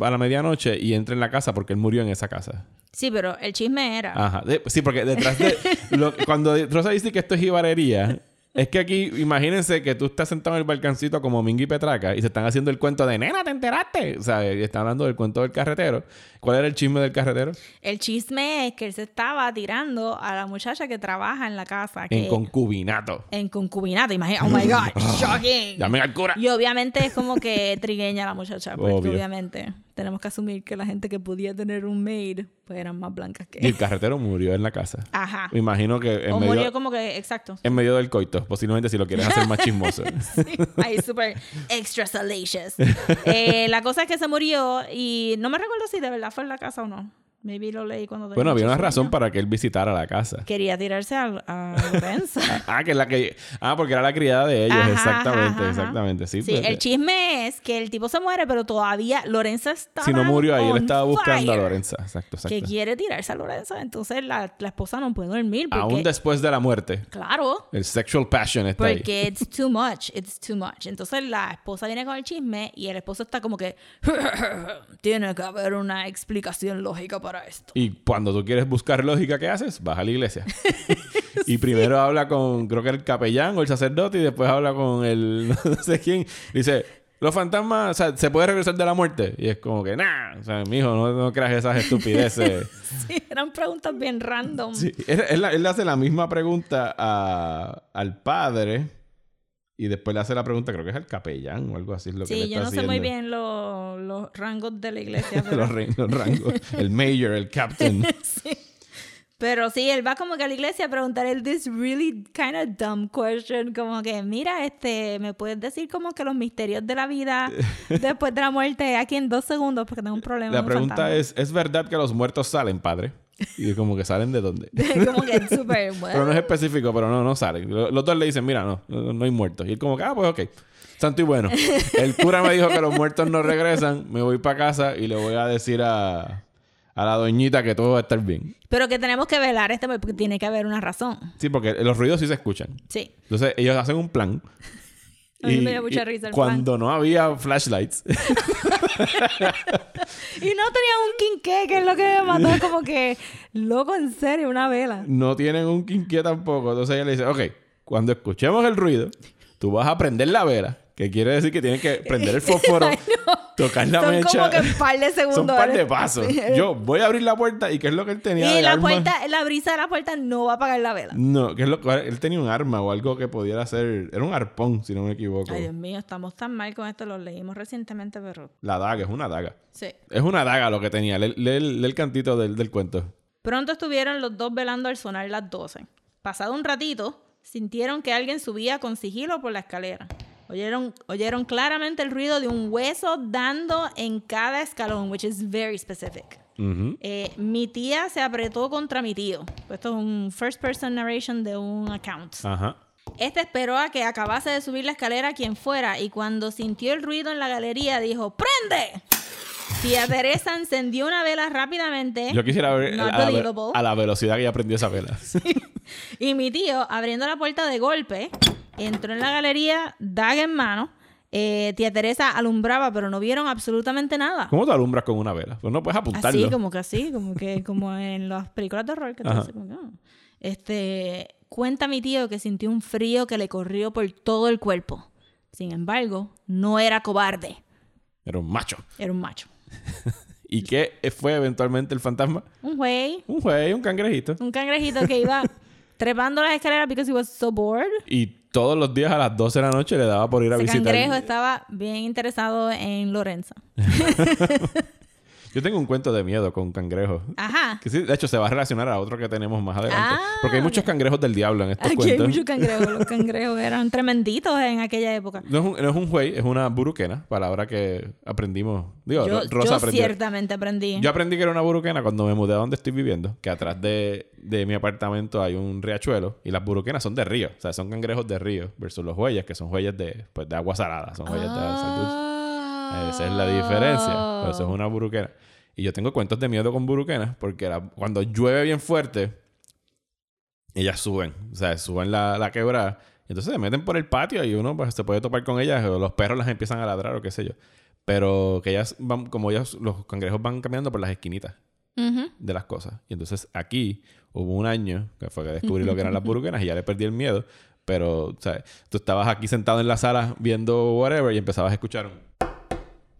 Speaker 1: a la medianoche y entra en la casa porque él murió en esa casa.
Speaker 2: Sí, pero el chisme era.
Speaker 1: Ajá. Sí, porque detrás de... lo- cuando Rosa dice que esto es jibarería... Es que aquí, imagínense que tú estás sentado en el balcancito como Mingy y Petraca y se están haciendo el cuento de nena, ¿te enteraste? O sea, y están hablando del cuento del carretero. ¿Cuál era el chisme del carretero?
Speaker 2: El chisme es que él se estaba tirando a la muchacha que trabaja en la casa. Que,
Speaker 1: En concubinato.
Speaker 2: en concubinato. Imagina, oh my God, shocking.
Speaker 1: Llamen al cura.
Speaker 2: Y obviamente es como que trigueña la muchacha, porque
Speaker 1: Obvio.
Speaker 2: obviamente tenemos que asumir que la gente que podía tener un maid, pues eran más blancas que
Speaker 1: Y el carretero murió en la casa.
Speaker 2: Ajá.
Speaker 1: Me imagino que en,
Speaker 2: O
Speaker 1: medio,
Speaker 2: murió como que, exacto.
Speaker 1: en medio del coito. Posiblemente si lo quieres hacer más chismoso.
Speaker 2: Sí, ahí súper extra salacious. Eh, la cosa es que se murió y no me recuerdo si de verdad fue en la casa o no. Maybe lo leí cuando
Speaker 1: bueno, había una razón para que él visitara la casa.
Speaker 2: Quería tirarse a, a Lorenza.
Speaker 1: Ah, que es la que... Ah, porque era la criada de ellos.
Speaker 2: Ajá,
Speaker 1: exactamente,
Speaker 2: ajá,
Speaker 1: exactamente. Sí,
Speaker 2: Sí,
Speaker 1: pues,
Speaker 2: el chisme es que el tipo se muere, pero todavía Lorenza está.
Speaker 1: Si no murió ahí, él estaba buscando a Lorenza. Exacto,
Speaker 2: Que
Speaker 1: exacto.
Speaker 2: quiere tirarse a Lorenza. Entonces la, la esposa no puede dormir. Porque,
Speaker 1: Aún después de la muerte.
Speaker 2: Claro.
Speaker 1: El sexual passion está ahí.
Speaker 2: Porque it's too much, it's too much. Entonces la esposa viene con el chisme y el esposo está como que tiene que haber una explicación lógica para esto.
Speaker 1: Y cuando tú quieres buscar lógica, ¿qué haces? Vas a la iglesia. y primero habla con, creo que el capellán o el sacerdote, y después habla con el no sé quién. Dice, los fantasmas, o sea, ¿se puede regresar de la muerte? Y es como que, nah, o sea, mijo, no, no creas esas estupideces.
Speaker 2: Sí, eran preguntas bien random.
Speaker 1: Sí, él, él- él hace la misma pregunta a- al padre. Y después le hace la pregunta, creo que es al capellán o algo así. Es lo que le
Speaker 2: Sí, yo
Speaker 1: está
Speaker 2: no sé muy bien lo- los rangos de la iglesia. Pero,
Speaker 1: los, rangos. El mayor, el captain.
Speaker 2: sí. Pero sí, él va como que a la iglesia a preguntar el this really kind of dumb question, como que, mira, este, ¿me puedes decir como que los misterios de la vida después de la muerte aquí en dos segundos? Porque tengo un problema.
Speaker 1: La pregunta es, ¿es verdad que los muertos salen, padre? Y como que salen de dónde.
Speaker 2: como que es súper bueno.
Speaker 1: Pero no es específico, pero no, no salen. Lo- Los dos le dicen, mira, no, no, no hay muertos. Y él como que, ah, pues ok. Santo y bueno. El cura me dijo que los muertos no regresan. Me voy para casa y le voy a decir a, a la doñita que todo va a estar bien.
Speaker 2: Pero que tenemos que velar este porque tiene que haber una razón.
Speaker 1: Sí, porque los ruidos sí se escuchan.
Speaker 2: Sí.
Speaker 1: Entonces ellos hacen un plan.
Speaker 2: A mí me dio mucha risa el
Speaker 1: cuando no había flashlights,
Speaker 2: Y no tenía un quinqué, que es lo que me mató. Como que, loco, en serio, una vela.
Speaker 1: no tienen un quinqué tampoco. Entonces ella le dice, ok, cuando escuchemos el ruido, tú vas a prender la vela, que quiere decir que tienes que prender el fósforo. Tocar la
Speaker 2: Son
Speaker 1: mecha.
Speaker 2: como que un par de segundos.
Speaker 1: Son un par de pasos. Yo voy a abrir la puerta y ¿qué es lo que él tenía?
Speaker 2: Y
Speaker 1: de
Speaker 2: la
Speaker 1: arma?
Speaker 2: puerta, la brisa de la puerta no va a apagar la vela.
Speaker 1: No, ¿qué es lo que él tenía un arma o algo que pudiera ser. Era un arpón, si no me equivoco.
Speaker 2: Ay, Dios mío, estamos tan mal con esto. Lo leímos recientemente, pero...
Speaker 1: La daga, es una daga.
Speaker 2: Sí.
Speaker 1: Es una daga lo que tenía. Lee, lee el- lee el cantito del, del cuento.
Speaker 2: Pronto estuvieron los dos velando al sonar las 12. Pasado un ratito, sintieron que alguien subía con sigilo por la escalera. Oyeron, oyeron claramente el ruido de un hueso dando en cada escalón, which is very specific.
Speaker 1: Ujú.
Speaker 2: Eh, mi tía se apretó contra mi tío. Esto es un first person narration de un account.
Speaker 1: Ajá.
Speaker 2: Este esperó a que acabase de subir la escalera quien fuera y cuando sintió el ruido en la galería dijo ¡Prende! Tía Teresa encendió una vela rápidamente.
Speaker 1: Yo quisiera ver a, la, a la velocidad que ella prendió esa vela.
Speaker 2: Y mi tío, abriendo la puerta de golpe, entró en la galería, daga en mano. Eh, tía Teresa alumbraba, pero no vieron absolutamente nada.
Speaker 1: ¿Cómo te alumbras con una vela? Pues no puedes apuntarlo.
Speaker 2: Así, como que así, como que como en las películas de horror que haces, como que, ah. Este, cuenta mi tío que sintió un frío que le corrió por todo el cuerpo. Sin embargo, no era cobarde,
Speaker 1: Era un macho.
Speaker 2: era un macho.
Speaker 1: ¿Y qué fue eventualmente el fantasma?
Speaker 2: Un güey,
Speaker 1: Un juez, un cangrejito.
Speaker 2: un cangrejito que iba trepando las escaleras because he was so bored.
Speaker 1: Y todos los días a las 12 de la noche le daba por ir a
Speaker 2: Ese
Speaker 1: visitar.
Speaker 2: cangrejo estaba bien interesado en Lorenza.
Speaker 1: Yo tengo un cuento de miedo con cangrejos.
Speaker 2: Ajá.
Speaker 1: Que sí, de hecho, se va a relacionar a otro que tenemos más adelante.
Speaker 2: Ah,
Speaker 1: Porque hay muchos cangrejos del diablo en estos
Speaker 2: Aquí hay
Speaker 1: cuentos.
Speaker 2: muchos cangrejos. Los cangrejos eran tremenditos en aquella época.
Speaker 1: No es, un, no es un juey, es una buruquena, palabra que aprendimos. Digo,
Speaker 2: Yo,
Speaker 1: Ro- Rosa
Speaker 2: yo
Speaker 1: aprendió.
Speaker 2: ciertamente aprendí.
Speaker 1: Yo aprendí que era una buruquena cuando me mudé a donde estoy viviendo, que atrás de, de mi apartamento hay un riachuelo y las buruquenas son de río, o sea, son cangrejos de río versus los huellas, que son huellas de, pues, de agua salada, son huellas de sal dulce. Esa es la diferencia. Pero eso es una buruquena. Y yo tengo cuentos de miedo con buruquenas porque la- cuando llueve bien fuerte, ellas suben. O sea, suben la, la quebrada. Y entonces se meten por el patio y uno pues, se puede topar con ellas o los perros las empiezan a ladrar o qué sé yo. Pero que ellas van, como ellas, los cangrejos van caminando por las esquinitas
Speaker 2: Ujú.
Speaker 1: de las cosas. Y entonces aquí hubo un año que fue que descubrí lo que eran las buruquenas y ya le perdí el miedo. Pero, o sea, tú estabas aquí sentado en la sala viendo whatever y empezabas a escuchar un...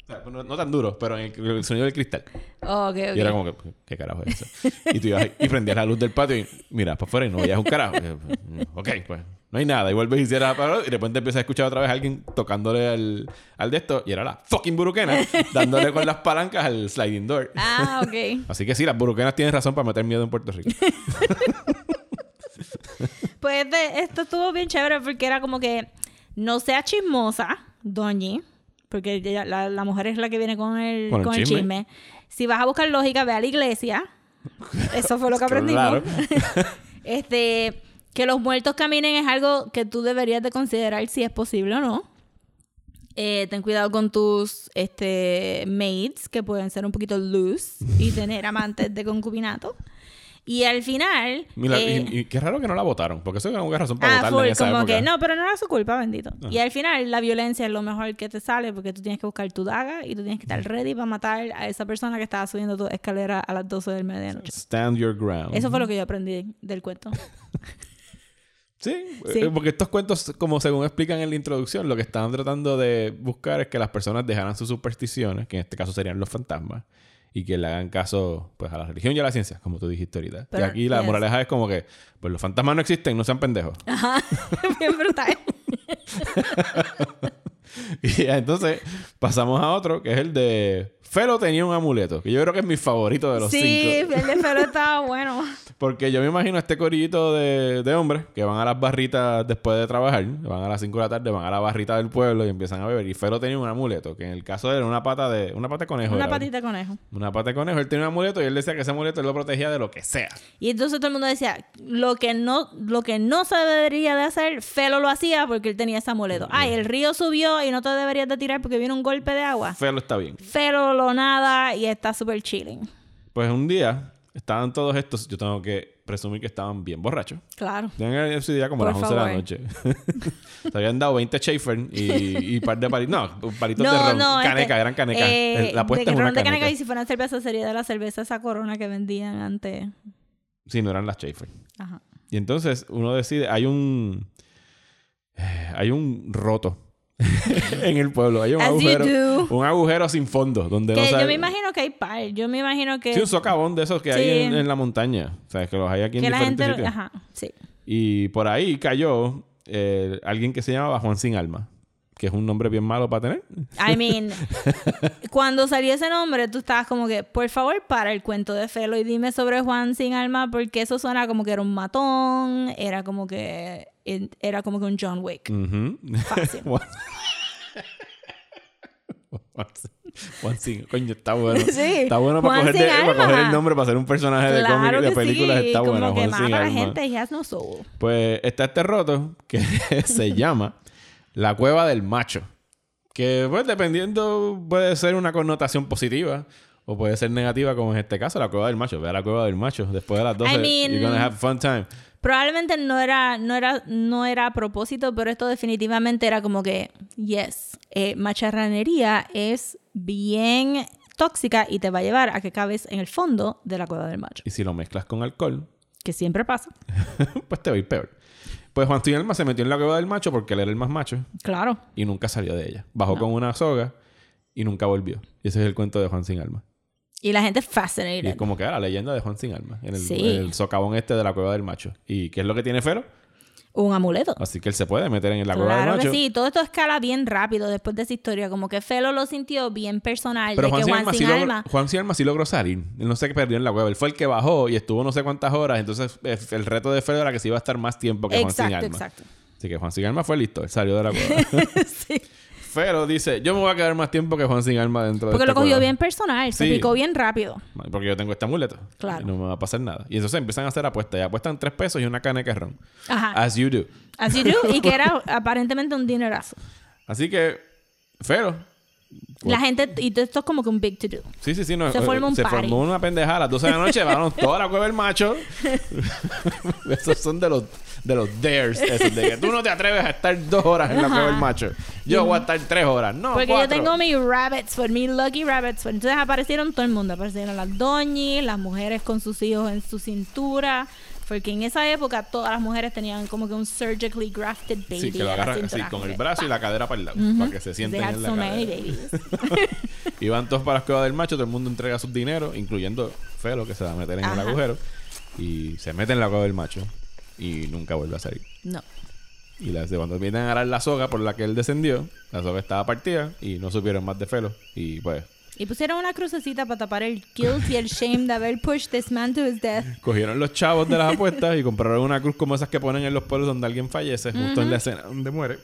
Speaker 1: o sea, no, no tan duro, pero en el, el sonido del cristal.
Speaker 2: Oh.
Speaker 1: Y era como que, ¿qué carajo es eso? y tú ibas y prendías la luz del patio y miras para afuera y no veías un carajo. Y "Mm, ok, pues no hay nada. Y vuelves y cierras la palabra y de repente empiezas a escuchar otra vez a alguien tocándole al, al de esto y era la fucking buruquena dándole con las palancas al sliding door.
Speaker 2: Ah, ok.
Speaker 1: Así que sí, las buruquenas tienen razón para meter miedo en Puerto Rico.
Speaker 2: Pues esto estuvo bien chévere porque era como que no sea chismosa, Doñi, porque ella- la, la mujer es la que viene con el,
Speaker 1: Con
Speaker 2: con
Speaker 1: el
Speaker 2: el,
Speaker 1: chisme.
Speaker 2: Si vas a buscar lógica, ve a la iglesia. Eso fue lo que aprendimos. Este, que los muertos caminen es algo que tú deberías de considerar si es posible o no. Eh, ten cuidado con tus este, maids, que pueden ser un poquito loose y tener amantes de concubinato. Y al final...
Speaker 1: Mira,
Speaker 2: eh,
Speaker 1: y, y qué raro que no la votaron, porque eso era una razón para
Speaker 2: Ah,
Speaker 1: votarla
Speaker 2: full,
Speaker 1: en esa
Speaker 2: como
Speaker 1: época.
Speaker 2: que no, pero no era su culpa, bendito. Y al final la violencia es lo mejor que te sale porque tú tienes que buscar tu daga y tú tienes que estar ready para matar a esa persona que estaba subiendo tu escalera a las 12 del medianoche.
Speaker 1: Stand your ground.
Speaker 2: Eso fue lo que yo aprendí del cuento.
Speaker 1: Sí,
Speaker 2: Sí.
Speaker 1: eh, porque estos cuentos, como según explican en la introducción, lo que estaban tratando de buscar es que las personas dejaran sus supersticiones, que en este caso serían los fantasmas, y que le hagan caso pues a la religión y a la ciencia, como tú dijiste ahorita.
Speaker 2: Pero,
Speaker 1: y aquí la
Speaker 2: yes.
Speaker 1: moraleja es como que, pues los fantasmas no existen, no sean pendejos.
Speaker 2: Ajá, bien brutal.
Speaker 1: y entonces pasamos a otro, que es el de Felo tenía un amuleto, que yo creo que es mi favorito de los
Speaker 2: Sí,
Speaker 1: cinco.
Speaker 2: el de Felo estaba bueno.
Speaker 1: Porque yo me imagino este corillito de, de hombres que van a las barritas después de trabajar, van a las 5 de la tarde, van a la barrita del pueblo y empiezan a beber. Y Felo tenía un amuleto, que en el caso de él era una pata de, una pata de conejo.
Speaker 2: Una patita de conejo.
Speaker 1: Una pata de conejo. Él tenía un amuleto y él decía que ese amuleto él lo protegía de lo que sea.
Speaker 2: Y entonces todo el mundo decía, lo que no, lo que no se debería de hacer, Felo lo hacía porque él tenía ese amuleto. Ay, el río subió y no te deberías de tirar porque viene un golpe de agua.
Speaker 1: Felo está bien.
Speaker 2: Felo lo nada y está súper chilling.
Speaker 1: Pues un día estaban todos estos, yo tengo que presumir que estaban bien borrachos.
Speaker 2: Claro.
Speaker 1: Tenían ese día como a las 11 de la noche. Se habían dado 20 Schaefer y, y par de palitos. No, palitos de ron.
Speaker 2: no,
Speaker 1: caneca,
Speaker 2: este,
Speaker 1: eran canecas.
Speaker 2: eh,
Speaker 1: la apuesta es una
Speaker 2: ron de
Speaker 1: caneca.
Speaker 2: caneca y si fuera cerveza sería de la cerveza esa corona que vendían antes.
Speaker 1: Sí, no eran las Schaefer.
Speaker 2: Ajá.
Speaker 1: Y entonces uno decide, hay un eh, hay un roto en el pueblo. Hay un
Speaker 2: As
Speaker 1: agujero, un agujero sin fondo donde
Speaker 2: Que
Speaker 1: no
Speaker 2: yo me imagino que hay par. Yo me imagino que,
Speaker 1: Sí, un socavón de esos que
Speaker 2: Sí.
Speaker 1: hay en, en la montaña. O sea, que los hay aquí en
Speaker 2: que la
Speaker 1: diferentes
Speaker 2: gente...
Speaker 1: sitios.
Speaker 2: Ajá, sí.
Speaker 1: Y por ahí cayó eh, alguien que se llamaba Juan Sin Alma. Que es un nombre bien malo para tener.
Speaker 2: I mean, cuando salió ese nombre, tú estabas como que, por favor, para el cuento de Felo y dime sobre Juan sin alma, porque eso suena como que era un matón, era como que era como que un John Wick.
Speaker 1: Ujú.
Speaker 2: Fácil.
Speaker 1: Juan- Sin-. Coño, está bueno.
Speaker 2: Sí.
Speaker 1: Está bueno para coger, de-
Speaker 2: Sin
Speaker 1: para coger
Speaker 2: Alma.
Speaker 1: el nombre para hacer un personaje de cómic de películas.
Speaker 2: sí,
Speaker 1: Está
Speaker 2: como
Speaker 1: bueno,
Speaker 2: que
Speaker 1: Juan
Speaker 2: mata a la gente, he has no soul.
Speaker 1: Pues está este roto que se llama La Cueva del Macho. Que, pues, dependiendo, puede ser una connotación positiva o puede ser negativa, como en este caso, La Cueva del Macho. Ve a La Cueva del Macho. Después de las 12,
Speaker 2: I mean-
Speaker 1: you're gonna have a fun time.
Speaker 2: Probablemente no era, no era, no era a propósito, pero esto definitivamente era como que, yes, eh, macharranería es bien tóxica y te va a llevar a que cabes en el fondo de la cueva del macho,
Speaker 1: Y si lo mezclas con alcohol,
Speaker 2: que siempre pasa.
Speaker 1: pues te va a ir peor. Pues Juan Sin Alma se metió en la cueva del macho porque él era el más macho
Speaker 2: Claro.
Speaker 1: y nunca salió de ella. Bajó con una soga y nunca volvió. Y ese es el cuento de Juan Sin Alma.
Speaker 2: Y la gente
Speaker 1: Y es
Speaker 2: fascinated.
Speaker 1: como que era la leyenda de Juan Sin Alma en el,
Speaker 2: Sí.
Speaker 1: en el socavón este de la cueva del macho. ¿Y qué es lo que tiene Fero?
Speaker 2: Un amuleto.
Speaker 1: Así que él se puede meter en la cueva del macho.
Speaker 2: que sí, todo esto escala bien rápido después de esa historia, como que Felo lo sintió bien personal,
Speaker 1: Pero
Speaker 2: de
Speaker 1: Juan
Speaker 2: que
Speaker 1: Sin, Alma
Speaker 2: sin
Speaker 1: logró, Juan Sin Alma sí logró salir. Él no se perdió en la cueva. Él fue el que bajó y estuvo no sé cuántas horas. Entonces el reto de Fero era que se iba a estar más tiempo que Juan Sin
Speaker 2: exacto,
Speaker 1: Alma.
Speaker 2: exacto.
Speaker 1: Así que Juan Sin Alma fue listo. Él salió de la cueva.
Speaker 2: sí.
Speaker 1: Fero dice, yo me voy a quedar más tiempo que Juan Sin Alma dentro de
Speaker 2: Porque
Speaker 1: esta
Speaker 2: lo cogió
Speaker 1: cueva".
Speaker 2: bien personal, se
Speaker 1: Sí.
Speaker 2: picó bien rápido.
Speaker 1: Porque yo tengo este amuleto.
Speaker 2: Claro.
Speaker 1: Y no me va a pasar nada. Y entonces empiezan a hacer apuestas. Y apuestan tres pesos y una caneca de ron.
Speaker 2: Ajá.
Speaker 1: As you do.
Speaker 2: Así yo, y que era aparentemente un dinerazo.
Speaker 1: Así que, Fero.
Speaker 2: La gente, y esto es como que un big to do.
Speaker 1: Sí, sí, sí. No,
Speaker 2: Se
Speaker 1: eh,
Speaker 2: forma un
Speaker 1: se
Speaker 2: party.
Speaker 1: formó una pendejada a las 12 de la noche. Vamos toda la cueva del macho. Esos son de los, de los dares. Esos de que tú no te atreves a estar dos horas en la cueva del macho. Yo voy a estar tres horas. No,
Speaker 2: Porque
Speaker 1: cuatro.
Speaker 2: yo tengo mi rabbits foot, mi lucky rabbits foot. Entonces aparecieron todo el mundo. Aparecieron las doñis, las mujeres con sus hijos en su cintura. Porque en esa época todas las mujeres tenían como que un surgically grafted baby.
Speaker 1: Sí, que lo agarran así con el brazo y la cadera para el lado. Para que se sienten en la
Speaker 2: so many
Speaker 1: cadera.
Speaker 2: babies.
Speaker 1: Y van todos para la cueva del macho, todo el mundo entrega sus dineros, incluyendo Felo, que se va a meter en el
Speaker 2: Ajá.
Speaker 1: agujero. Y se mete en la cueva del macho. Y nunca vuelve a salir.
Speaker 2: No.
Speaker 1: Y las de cuando vienen a arar la soga por la que él descendió, la soga estaba partida y no supieron más de Felo. Y pues
Speaker 2: Y pusieron una crucecita para tapar el guilt y el shame de haber pushed this man to his death.
Speaker 1: cogieron los chavos de las apuestas y compraron una cruz como esas que ponen en los pueblos donde alguien fallece, justo en la escena donde muere.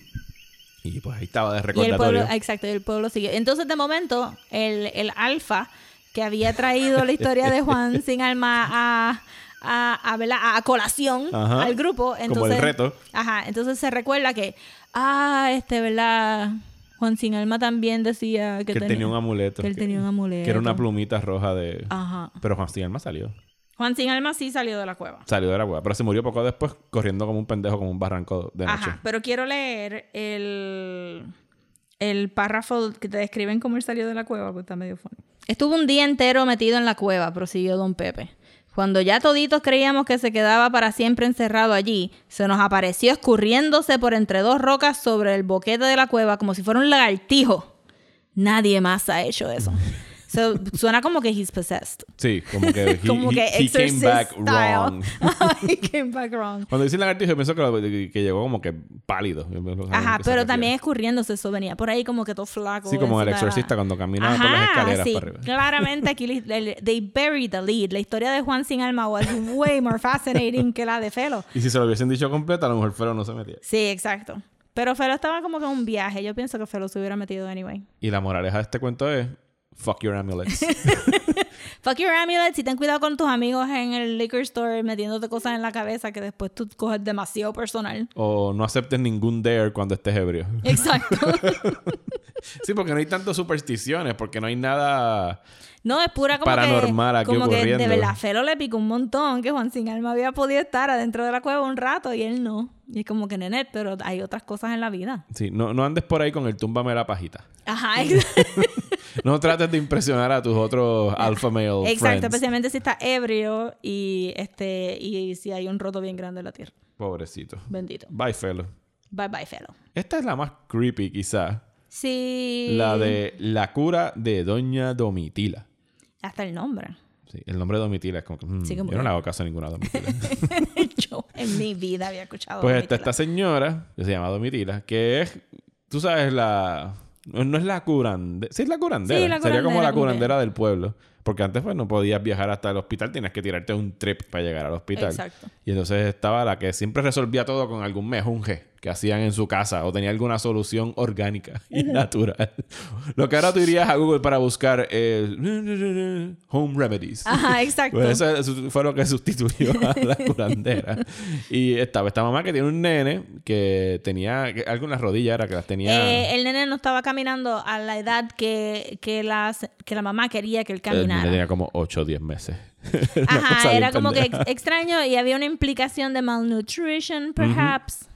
Speaker 1: y pues ahí estaba de
Speaker 2: Y el
Speaker 1: recordatorio.
Speaker 2: pueblo, exacto, y el pueblo siguió. Entonces, de momento, el, el alfa que había traído la historia de Juan sin alma a, a, a, a colación
Speaker 1: Ajá.
Speaker 2: al grupo.
Speaker 1: Como el reto.
Speaker 2: Ajá, entonces se recuerda que, ah, este, ¿verdad? Juan sin alma también decía que,
Speaker 1: que él tenía un amuleto.
Speaker 2: que él tenía un amuleto.
Speaker 1: Que era una plumita roja de...
Speaker 2: Ajá.
Speaker 1: Pero Juan Sin Alma salió.
Speaker 2: Juan sin alma sí salió de la cueva.
Speaker 1: Salió de la cueva. Pero se murió poco después corriendo como un pendejo, como un barranco de noche.
Speaker 2: Ajá, pero quiero leer el, el párrafo que te describen cómo él salió de la cueva, porque está medio funny. Estuvo un día entero metido en la cueva, prosiguió don Pepe. Cuando ya toditos creíamos que se quedaba para siempre encerrado allí, se nos apareció escurriéndose por entre dos rocas sobre el boquete de la cueva como si fuera un lagartijo. Nadie más ha hecho eso. So, suena como que he's possessed.
Speaker 1: Sí, como que he,
Speaker 2: como
Speaker 1: he-
Speaker 2: que
Speaker 1: he came back
Speaker 2: style.
Speaker 1: wrong.
Speaker 2: he came back wrong.
Speaker 1: Cuando dicen lagartijo, yo pienso que, que llegó como que pálido. Que
Speaker 2: Ajá, pero también escurriéndose eso venía por ahí como que todo flaco.
Speaker 1: Sí, como el exorcista cuando caminaba por las escaleras
Speaker 2: sí.
Speaker 1: para arriba.
Speaker 2: Claramente aquí they buried the lead. La historia de Juan sin alma was way more fascinating que la de Felo.
Speaker 1: Y si se lo hubiesen dicho completa, a lo mejor Fero no se metía.
Speaker 2: Sí, exacto. Pero Felo estaba como que en un viaje. Yo pienso que Felo se hubiera metido anyway.
Speaker 1: Y la moraleja de este cuento es: fuck your amulets.
Speaker 2: Fuck your amulets y ten cuidado con tus amigos en el liquor store metiéndote cosas en la cabeza que después tú coges demasiado personal.
Speaker 1: o no aceptes ningún dare cuando estés ebrio.
Speaker 2: Exacto.
Speaker 1: sí, porque no hay tantas supersticiones, porque no hay nada.
Speaker 2: No, es pura como
Speaker 1: Paranormal
Speaker 2: que,
Speaker 1: aquí
Speaker 2: como que de
Speaker 1: ocurriendo.
Speaker 2: verdad Felo le picó un montón que Juan Sin Alma había podido estar adentro de la cueva un rato y él no. Y es como que nenet, pero hay otras cosas en la vida.
Speaker 1: Sí, no, no andes por ahí con el túmbame la pajita.
Speaker 2: Ajá, exacto.
Speaker 1: No trates de impresionar a tus otros alpha male
Speaker 2: Exacto,
Speaker 1: friends.
Speaker 2: especialmente si está ebrio y este y si hay un roto bien grande en la tierra.
Speaker 1: Pobrecito.
Speaker 2: Bendito.
Speaker 1: Bye, Felo.
Speaker 2: Bye bye, fellow.
Speaker 1: Esta es la más creepy, quizás.
Speaker 2: Sí.
Speaker 1: La de la cura de Doña Domitila.
Speaker 2: Hasta el nombre.
Speaker 1: Sí, el nombre de Domitila es como que. mm,
Speaker 2: Sí, como
Speaker 1: yo no le hago caso a ninguna Domitila.
Speaker 2: Yo en mi vida había escuchado.
Speaker 1: pues
Speaker 2: Domitila.
Speaker 1: está esta señora, que se llama Domitila, que es. Tú sabes, la. No es la curandera. Sí, es la curandera.
Speaker 2: Sí, la
Speaker 1: Sería como la curandera del pueblo. Porque antes, pues, no podías viajar hasta el hospital. Tenías que tirarte un trip para llegar al hospital.
Speaker 2: Exacto.
Speaker 1: Y entonces estaba la que siempre resolvía todo con algún mejunje que hacían en su casa o tenía alguna solución orgánica y natural. Lo que ahora tú irías a Google para buscar eh, home remedies.
Speaker 2: Ajá, exacto.
Speaker 1: Pues eso, fue lo que sustituyó a la curandera. y estaba esta mamá que tiene un nene que tenía que- algo en las rodillas, era que las tenía.
Speaker 2: Eh, el nene no estaba caminando a la edad que, que, las, que la mamá quería que él
Speaker 1: el tenía como 8 o 10 meses.
Speaker 2: Ajá, era como que ex- extraño y había una implicación de malnutrition, perhaps.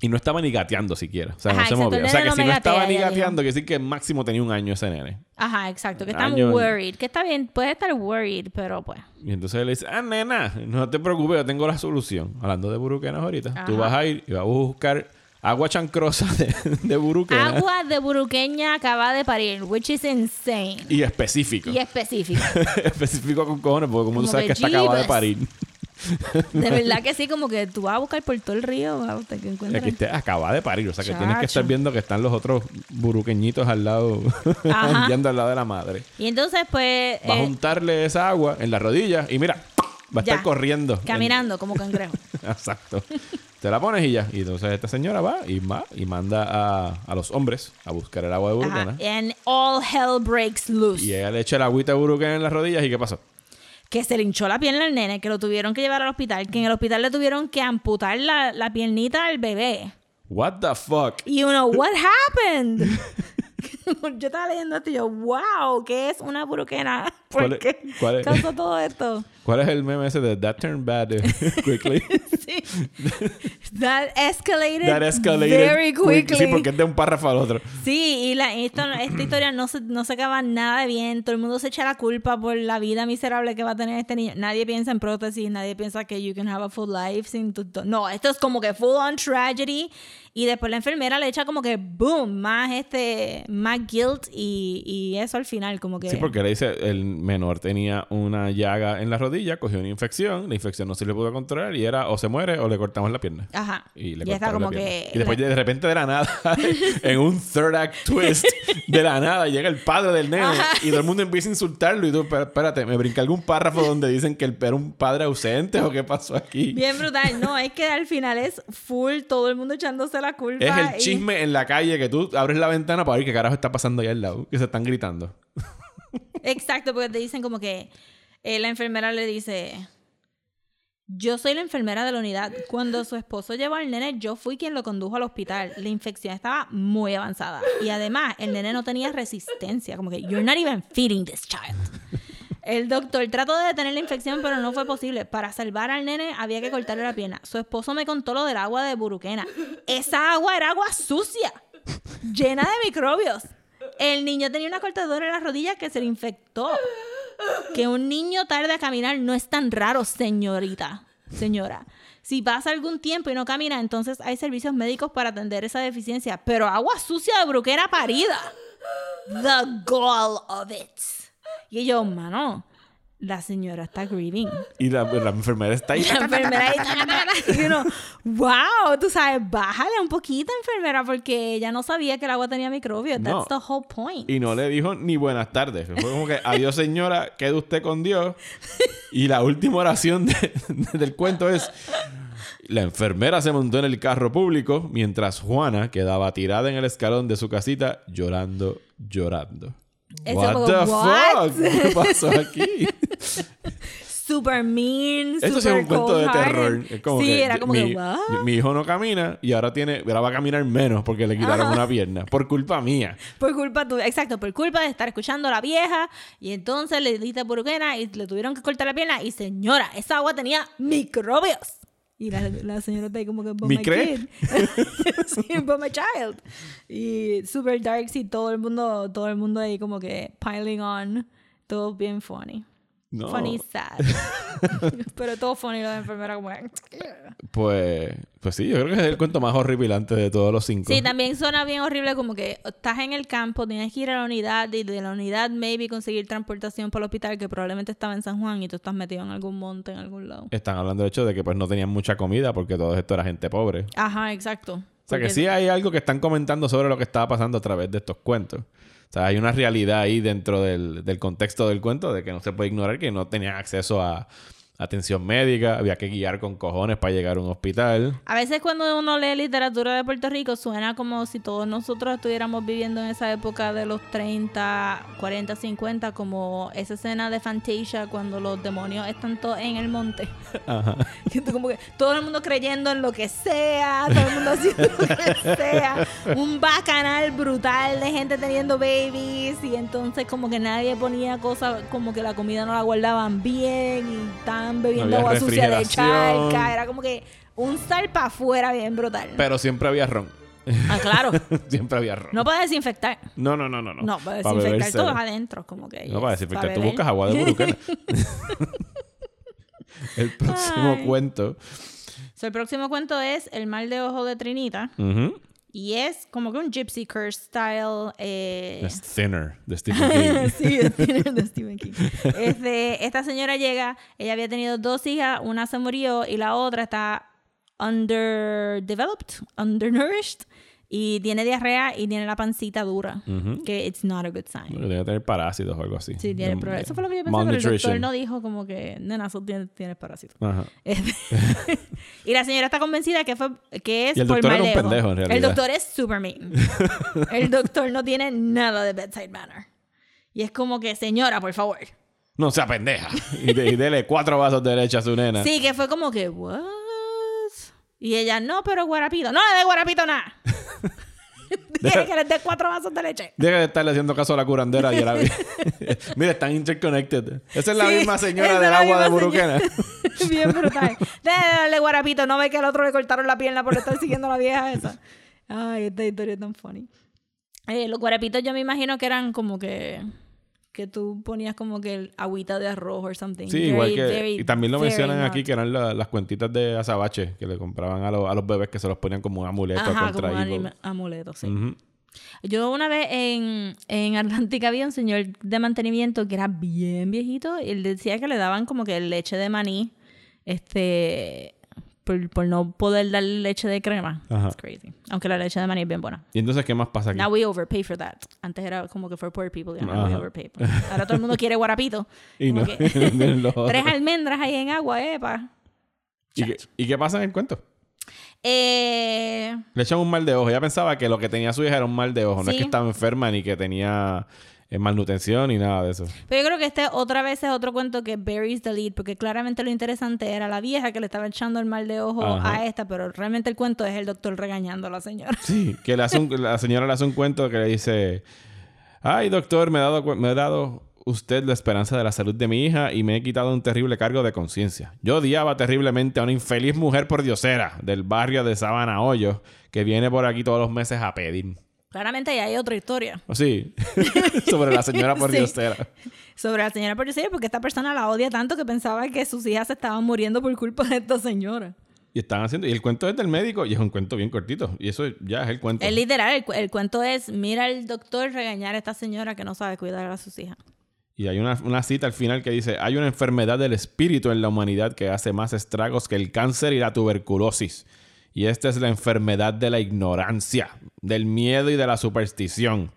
Speaker 1: Y no estaba ni gateando siquiera. O sea,
Speaker 2: Ajá,
Speaker 1: no se
Speaker 2: exacto,
Speaker 1: movía. O sea, que
Speaker 2: no
Speaker 1: si no estaba
Speaker 2: gatea,
Speaker 1: ni
Speaker 2: ya dijo.
Speaker 1: gateando, quiere decir que máximo tenía un año ese nene.
Speaker 2: Ajá, exacto. Que está
Speaker 1: Año-
Speaker 2: worried. Que está bien, puede estar worried, pero pues.
Speaker 1: Y entonces él le dice, ah, nena, no te preocupes, yo tengo la solución. Hablando de buruquenas ahorita. Tú vas a ir y vas a buscar agua chancrosa de, de buruquena.
Speaker 2: Agua de buruqueña acaba de parir, which is insane.
Speaker 1: Y específico.
Speaker 2: Y específico.
Speaker 1: específico con cojones, porque como tú sabes
Speaker 2: que
Speaker 1: que está acaba de parir.
Speaker 2: De verdad que sí, como que tú vas a buscar por todo el río hasta que
Speaker 1: Aquí
Speaker 2: encuentres.
Speaker 1: este acaba de parir. O sea, que tienes que estar viendo que están los otros buruqueñitos al lado, yendo al lado de la madre.
Speaker 2: Y entonces, pues.
Speaker 1: Va a
Speaker 2: eh,
Speaker 1: juntarle esa agua en la rodilla y mira, va a
Speaker 2: Ya.
Speaker 1: estar corriendo.
Speaker 2: caminando como cangrejo.
Speaker 1: Exacto. Te la pones y ya. Y entonces esta señora va y, va y manda a, a los hombres a buscar el agua de
Speaker 2: Ajá. And all hell breaks loose.
Speaker 1: Y ella le echa el agüita de buruquena en las rodillas. ¿Y qué pasó?
Speaker 2: que se le hinchó la pierna al nene, que lo tuvieron que llevar al hospital, que en el hospital le tuvieron que amputar la, la piernita al bebé.
Speaker 1: What the fuck?
Speaker 2: Y uno, what happened? yo estaba leyendo esto y yo, wow, ¿qué es una buruquena?
Speaker 1: ¿Cuál
Speaker 2: ¿Por
Speaker 1: es-
Speaker 2: qué
Speaker 1: cuál es?
Speaker 2: causó todo esto?
Speaker 1: ¿Cuál es el meme ese de That turned bad eh, quickly?
Speaker 2: Sí. That escalated,
Speaker 1: That escalated
Speaker 2: very
Speaker 1: quick-
Speaker 2: quickly.
Speaker 1: Sí, porque es de un párrafo al otro.
Speaker 2: Sí, y la, esto- esta historia no se, no se acaba nada bien. Todo el mundo se echa la culpa por la vida miserable que va a tener este niño. Nadie piensa en prótesis, nadie piensa que you can have a full life sin tu- No, esto es como que full on tragedy. Y después la enfermera le echa como que boom, más este, más guilt y, y eso al final, como que...
Speaker 1: Sí, porque le dice, el menor tenía una llaga en la rodilla, cogió una infección, la infección no se le pudo controlar y era o se muere o le cortamos la pierna.
Speaker 2: Ajá.
Speaker 1: Y le
Speaker 2: está
Speaker 1: la
Speaker 2: como que...
Speaker 1: Y después de repente de la nada, en un third act twist, de la nada llega el padre del nene y todo el mundo empieza a insultarlo y tú, "Espera- espérate, me brinca algún párrafo donde dicen que él era un padre ausente o qué pasó aquí.
Speaker 2: Bien brutal. No, es que al final es full, todo el mundo echándose la culpa.
Speaker 1: Es el
Speaker 2: y-
Speaker 1: chisme en la calle que tú abres la ventana para ver qué carajo está pasando allá al lado, que se están gritando.
Speaker 2: Exacto, porque te dicen como que eh, la enfermera le dice, yo soy la enfermera de la unidad. Cuando su esposo llevó al nene, yo fui quien lo condujo al hospital. La infección estaba muy avanzada. Y además, el nene no tenía resistencia. Como que, you're not even feeding this child. El doctor trató de detener la infección, pero no fue posible. Para salvar al nene había que cortarle la pierna. Su esposo me contó lo del agua de Buruquena. Esa agua era agua sucia, llena de microbios. El niño tenía una cortadura en la rodilla que se le infectó. Que un niño tarde a caminar no es tan raro, señorita. Señora. Si pasa algún tiempo y no camina, entonces hay servicios médicos para atender esa deficiencia. Pero agua sucia de bruquera parida. The gall of it. Y yo, mano, la señora está grieving.
Speaker 1: Y la, la enfermera está ahí.
Speaker 2: La enfermera ahí, y uno, wow, tú sabes, bájale un poquito, enfermera, porque ella no sabía que el agua tenía microbios.
Speaker 1: No.
Speaker 2: That's the whole point.
Speaker 1: Y no le dijo ni buenas tardes. Fue como que, adiós señora, quede usted con Dios. Y la última oración de- del cuento es, la enfermera se montó en el carro público mientras Juana quedaba tirada en el escalón de su casita llorando, llorando.
Speaker 2: Eso
Speaker 1: What
Speaker 2: como,
Speaker 1: the
Speaker 2: "What?"
Speaker 1: fuck? ¿Qué pasó aquí?
Speaker 2: Super mean,
Speaker 1: Esto sí es un cuento de terror. Es como
Speaker 2: sí,
Speaker 1: que
Speaker 2: era como
Speaker 1: mi,
Speaker 2: que, what?
Speaker 1: mi hijo no camina y ahora tiene, ahora va a caminar menos porque le quitaron una pierna. Por culpa mía.
Speaker 2: Por culpa tuya, exacto, por culpa de estar escuchando a la vieja y entonces le diste buruquena y le tuvieron que cortar la pierna y señora, esa agua tenía microbios. Y la, la señora está ahí como que, but my kid. sí, but my child. Y super dark, sí, todo el mundo, todo el mundo ahí como que piling on, todo bien funny.
Speaker 1: No.
Speaker 2: Funny sad. Pero todo funny la enfermera como...
Speaker 1: Pues, pues sí, yo creo que es el cuento más horripilante de todos los cinco.
Speaker 2: Sí, también suena bien horrible como que estás en el campo, tienes que ir a la unidad y de la unidad maybe conseguir transportación para el hospital que probablemente estaba en San Juan y tú estás metido en algún monte en algún lado.
Speaker 1: Están hablando de hecho de que pues no tenían mucha comida porque todo esto era gente pobre.
Speaker 2: Ajá, exacto.
Speaker 1: O sea que sí hay algo que están comentando sobre lo que estaba pasando a través de estos cuentos. Sea, hay una realidad ahí dentro del, del contexto del cuento de que no se puede ignorar que no tenían acceso a atención médica, había que guiar con cojones para llegar a un hospital.
Speaker 2: A veces cuando uno lee literatura de Puerto Rico suena como si todos nosotros estuviéramos viviendo en esa época de los 30, 40, 50, como esa escena de Fantasia cuando los demonios están todos en el monte.
Speaker 1: Ajá.
Speaker 2: Como que todo el mundo creyendo en lo que sea, todo el mundo haciendo lo que sea, un bacanal brutal de gente teniendo babies y entonces como que nadie ponía cosas, como que la comida no la guardaban bien y estaban bebiendo agua sucia de charca, era como que un sal para afuera bien brutal.
Speaker 1: Pero siempre había ron.
Speaker 2: ah, claro.
Speaker 1: siempre había ron.
Speaker 2: No para desinfectar.
Speaker 1: No, no, no, no. No,
Speaker 2: No, para
Speaker 1: Pa'
Speaker 2: desinfectar
Speaker 1: beberse.
Speaker 2: todos adentro, como que.
Speaker 1: No para desinfectar. Tú buscas agua de buruquena. El próximo
Speaker 2: Ay.
Speaker 1: cuento.
Speaker 2: So, el próximo cuento es El mal de ojo de Trinita.
Speaker 1: Ujú.
Speaker 2: Y es como que un Gypsy Curse style. Eh...
Speaker 1: Es Thinner de Stephen King.
Speaker 2: sí, es Thinner de Stephen King. Este, esta señora llega, ella había tenido dos hijas, una se murió y la otra está underdeveloped, undernourished y tiene diarrea y tiene la pancita dura, que it's not a good sign.
Speaker 1: Debe tener parásitos o algo así.
Speaker 2: Sí, tiene problemas. Eso fue lo que yo pensé, pero el doctor no dijo como que, nena, tiene, tienes parásitos.
Speaker 1: Ajá.
Speaker 2: Y la señora está convencida que fue que es
Speaker 1: Y el
Speaker 2: por
Speaker 1: doctor era un pendejo, en realidad.
Speaker 2: El doctor es super mean. el doctor no tiene nada de bedside manner. Y es como que, señora, por favor.
Speaker 1: No sea pendeja. Y, de- y dele cuatro vasos de leche a su nena.
Speaker 2: Sí, que fue como que, what? Y ella, no, pero guarapito. No le dé guarapito nada. Dije que le dé cuatro vasos de leche.
Speaker 1: Deja de estarle haciendo caso a la curandera y a la... Mira, están interconnected. Esa es la
Speaker 2: Sí,
Speaker 1: misma señora del agua de Buruquena.
Speaker 2: Bien brutal. Darle guarapito. No ve que al otro le cortaron la pierna por estar siguiendo a la vieja esa. Ay, esta historia es tan funny. Eh, los guarapitos yo me imagino que eran como que... Que tú ponías como que el agüita de arroz or something.
Speaker 1: Sí, igual
Speaker 2: Very,
Speaker 1: que...
Speaker 2: very,
Speaker 1: y también lo mencionan
Speaker 2: not.
Speaker 1: aquí que eran la- las cuentitas de azabache que le compraban a, los- a los bebés que se los ponían como un amuleto
Speaker 2: Ajá,
Speaker 1: contra
Speaker 2: como un amuleto, sí. Yo una vez en, en Atlántica había un señor de mantenimiento que era bien viejito y él decía que le daban como que leche de maní, este, por, por no poder darle leche de crema.
Speaker 1: Ajá.
Speaker 2: It's crazy. Aunque la leche de maní es bien buena.
Speaker 1: Y entonces, ¿qué más pasa aquí?
Speaker 2: Now we overpay for that. Antes era como que for poor people, y now we overpay. Ahora todo el mundo quiere guarapito.
Speaker 1: Y no,
Speaker 2: que tres almendras ahí en agua, epa.
Speaker 1: ¿Y, qué, ¿Y qué pasa en el cuento?
Speaker 2: Eh,
Speaker 1: Le echan un mal de ojo. Ella pensaba que lo que tenía su hija era un mal de ojo. No es que estaba enferma ni que tenía eh, malnutrición ni nada de eso.
Speaker 2: Pero yo creo que este otra vez es otro cuento que buries the lead, porque claramente lo interesante era la vieja que le estaba echando el mal de ojo
Speaker 1: Ajá.
Speaker 2: a esta, pero realmente el cuento es el doctor regañando a la señora.
Speaker 1: Sí, que le hace un- la señora le hace un cuento que le dice, ay doctor, me he dado, me he dado usted la esperanza de la salud de mi hija y me he quitado un terrible cargo de conciencia. Yo odiaba terriblemente a una infeliz mujer por diosera del barrio de Sabana Hoyos que viene por aquí todos los meses a pedir.
Speaker 2: Claramente ahí hay otra historia
Speaker 1: ¿O sí? Sobre la señora por
Speaker 2: Sí.
Speaker 1: diosera.
Speaker 2: sobre la señora Pericero, porque esta persona la odia tanto que pensaba que sus hijas se estaban muriendo por culpa de esta señora.
Speaker 1: Y están haciendo... Y el cuento es del médico y es un cuento bien cortito. Y eso ya es el cuento.
Speaker 2: Es literal, el, cu- el cuento es, mira al doctor regañar a esta señora que no sabe cuidar a sus hijas.
Speaker 1: Y hay una, una cita al final que dice, hay una enfermedad del espíritu en la humanidad que hace más estragos que el cáncer y la tuberculosis. Y esta es la enfermedad de la ignorancia, del miedo y de la superstición.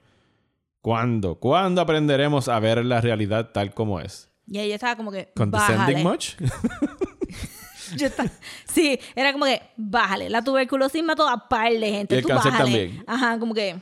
Speaker 1: ¿Cuándo? ¿Cuándo aprenderemos a ver la realidad tal como es?
Speaker 2: Y ella estaba como que,
Speaker 1: ¿Condescending
Speaker 2: bájale.
Speaker 1: much?
Speaker 2: Yo estaba- sí, era como que, bájale. La tuberculosis mató a par de gente.
Speaker 1: Y el
Speaker 2: tú
Speaker 1: cáncer
Speaker 2: bájale.
Speaker 1: también.
Speaker 2: Ajá, como que,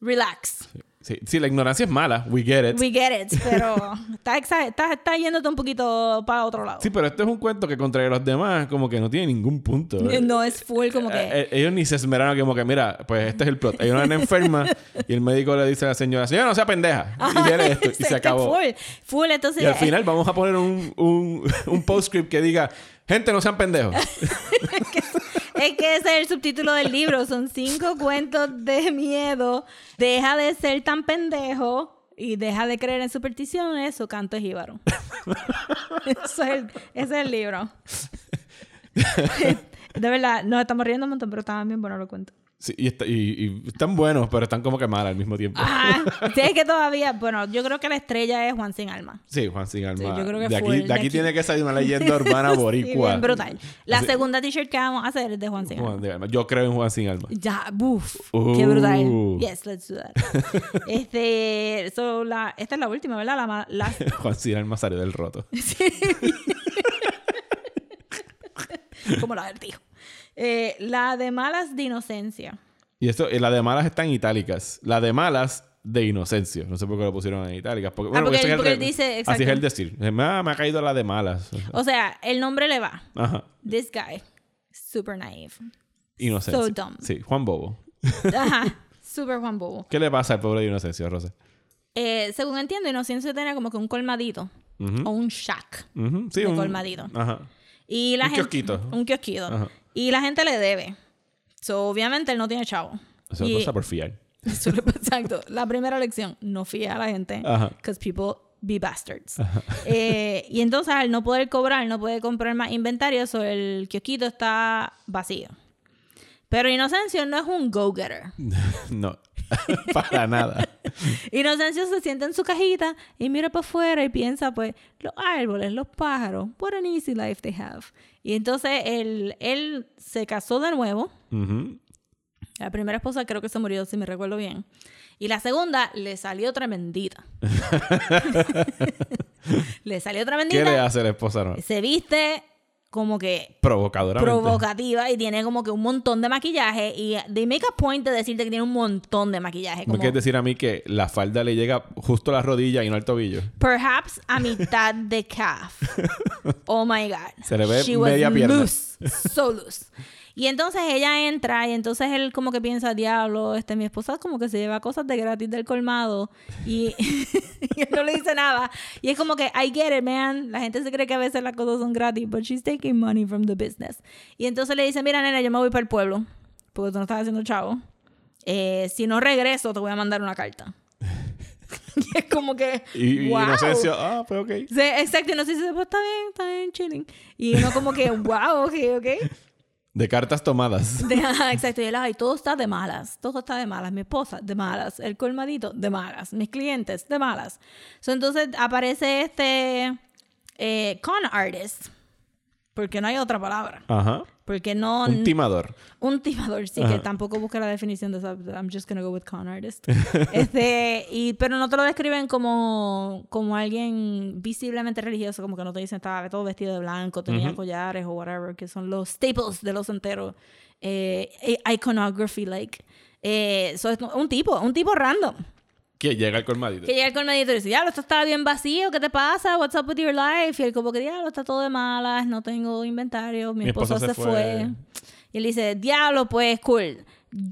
Speaker 2: relax.
Speaker 1: Sí, sí, la ignorancia es mala, we get it.
Speaker 2: We get it, pero estás exa- estás estás yéndote un poquito para otro lado.
Speaker 1: Sí, pero este es un cuento que contra los demás como que no tiene ningún punto.
Speaker 2: No es full como
Speaker 1: Eh,
Speaker 2: que...
Speaker 1: eh, ellos ni se esmeraron como que, mira, pues este es el plot. Hay una nena enferma y el médico le dice a la señora, señora, no sea pendeja. Y viene esto y se acabó.
Speaker 2: Full, full, entonces...
Speaker 1: Y al final vamos a poner un, un, un postscript que diga, gente, no sean pendejos.
Speaker 2: Es que ese es el subtítulo del libro. Son cinco cuentos de miedo. Deja de ser tan pendejo. y deja de creer en supersticiones, su canto es jíbaro. Eso es el- ese es el libro. De verdad, nos estamos riendo un montón, pero estaban bien buenos los cuentos.
Speaker 1: Sí, y, está- y- y están buenos, pero están como que mal al mismo tiempo.
Speaker 2: Ajá. Sí, es que todavía, bueno, yo creo que la estrella es Juan Sin Alma.
Speaker 1: Sí, Juan Sin Alma.
Speaker 2: Sí, yo creo que
Speaker 1: de, aquí,
Speaker 2: fue
Speaker 1: de
Speaker 2: de
Speaker 1: aquí
Speaker 2: aquí.
Speaker 1: tiene que salir una leyenda urbana
Speaker 2: Sí,
Speaker 1: boricua.
Speaker 2: brutal. La
Speaker 1: Sí.
Speaker 2: segunda t-shirt que vamos a hacer es de Juan Sin Alma.
Speaker 1: Yo creo en Juan Sin Alma.
Speaker 2: Ya, buf,
Speaker 1: Uh.
Speaker 2: qué brutal. Yes, let's do that. Este, so, la, esta es la última, ¿verdad? La, la,
Speaker 1: Juan Sin Alma salió del roto.
Speaker 2: como la del tío. Eh, la de malas de inocencia.
Speaker 1: Y esto, y la de malas está en itálicas. La de malas de inocencia. No sé por qué lo pusieron en itálicas. Porque, bueno,
Speaker 2: Ah, porque él- él dice-
Speaker 1: Así es el decir. Me ha, me ha caído la de malas.
Speaker 2: O sea, el nombre le va.
Speaker 1: Ajá.
Speaker 2: This guy, super naive.
Speaker 1: Inocencia.
Speaker 2: So dumb.
Speaker 1: Sí, Juan Bobo.
Speaker 2: Ajá, super Juan Bobo.
Speaker 1: ¿Qué le pasa al pobre de Inocencia, Rosa?
Speaker 2: Eh, según entiendo, Inocencia tenía como que un colmadito o un shack.
Speaker 1: Sí, un
Speaker 2: colmadito.
Speaker 1: Ajá.
Speaker 2: Y la
Speaker 1: Un
Speaker 2: gente,
Speaker 1: kiosquito.
Speaker 2: Un kiosquito.
Speaker 1: Ajá.
Speaker 2: Y la gente le debe. So, obviamente él no tiene chavo.
Speaker 1: Eso
Speaker 2: Y-
Speaker 1: pasa por fiar.
Speaker 2: Exacto. La primera lección, no fíe a la gente. Because people be bastards. Eh, y entonces al no poder cobrar, no puede comprar más inventario, so el kiosquito está vacío. Pero Inocencio no es un go-getter.
Speaker 1: No, para nada.
Speaker 2: Inocencio se sienta en su cajita y mira para afuera y piensa, pues, los árboles, los pájaros, what an easy life they have. Y entonces él, él se casó de nuevo. La primera esposa creo que se murió, si me recuerdo bien. Y la segunda le salió tremendita. le salió
Speaker 1: ¿Qué
Speaker 2: tremendita.
Speaker 1: le hace la esposa nueva?
Speaker 2: Se viste como que
Speaker 1: Provocadoramente.
Speaker 2: provocativa y tiene como que un montón de maquillaje. Y they make a point de decirte que tiene un montón de maquillaje.
Speaker 1: ¿No
Speaker 2: Como,
Speaker 1: quieres decir a mí que la falda le llega justo a la rodilla y no al tobillo?
Speaker 2: Perhaps a mitad de calf. Oh my God.
Speaker 1: Se le ve
Speaker 2: She was
Speaker 1: media pierna.
Speaker 2: loose. So loose. Y entonces ella entra y entonces él como que piensa, diablo, este, mi esposa como que se lleva cosas de gratis del colmado y, y él no le dice nada. Y es como que, I get it, man. La gente se cree que a veces las cosas son gratis, but she's taking money from the business. Y entonces le dice, mira, nena, yo me voy para el pueblo, porque tú no estás haciendo chavo. Eh, si no regreso, te voy a mandar una carta. y es como que,
Speaker 1: Y,
Speaker 2: wow.
Speaker 1: Inocencia, ah, pues ok.
Speaker 2: Sí, exacto, y no sé si pues, está bien, está bien, chilling. Y uno como que, wow, ok, ok.
Speaker 1: De cartas tomadas.
Speaker 2: De- exacto, y él, ay, todo está de malas, todo está de malas. Mi esposa, de malas. El colmadito, de malas. Mis clientes, de malas. So, entonces aparece este eh, con artist, porque no hay otra palabra.
Speaker 1: Ajá.
Speaker 2: Porque no...
Speaker 1: Un timador.
Speaker 2: Un timador, sí,
Speaker 1: Ajá.
Speaker 2: que tampoco busca la definición de esa. I'm just gonna go with con artist. este, y, pero no te lo describen como, como alguien visiblemente religioso, como que no te dicen estaba todo vestido de blanco, tenía collares o whatever, que son los staples de los enteros. Eh, iconography, like. Eh, so es un tipo, un tipo random.
Speaker 1: Que llega al colmadito.
Speaker 2: Que llega el colmadito y dice, diablo, esto está bien vacío, ¿qué te pasa? What's up with your life? Y él como que, diablo, está todo de malas, no tengo inventario, mi,
Speaker 1: Mi
Speaker 2: esposo,
Speaker 1: esposa
Speaker 2: se,
Speaker 1: se
Speaker 2: fue.
Speaker 1: fue.
Speaker 2: Y él dice, diablo, pues, cool.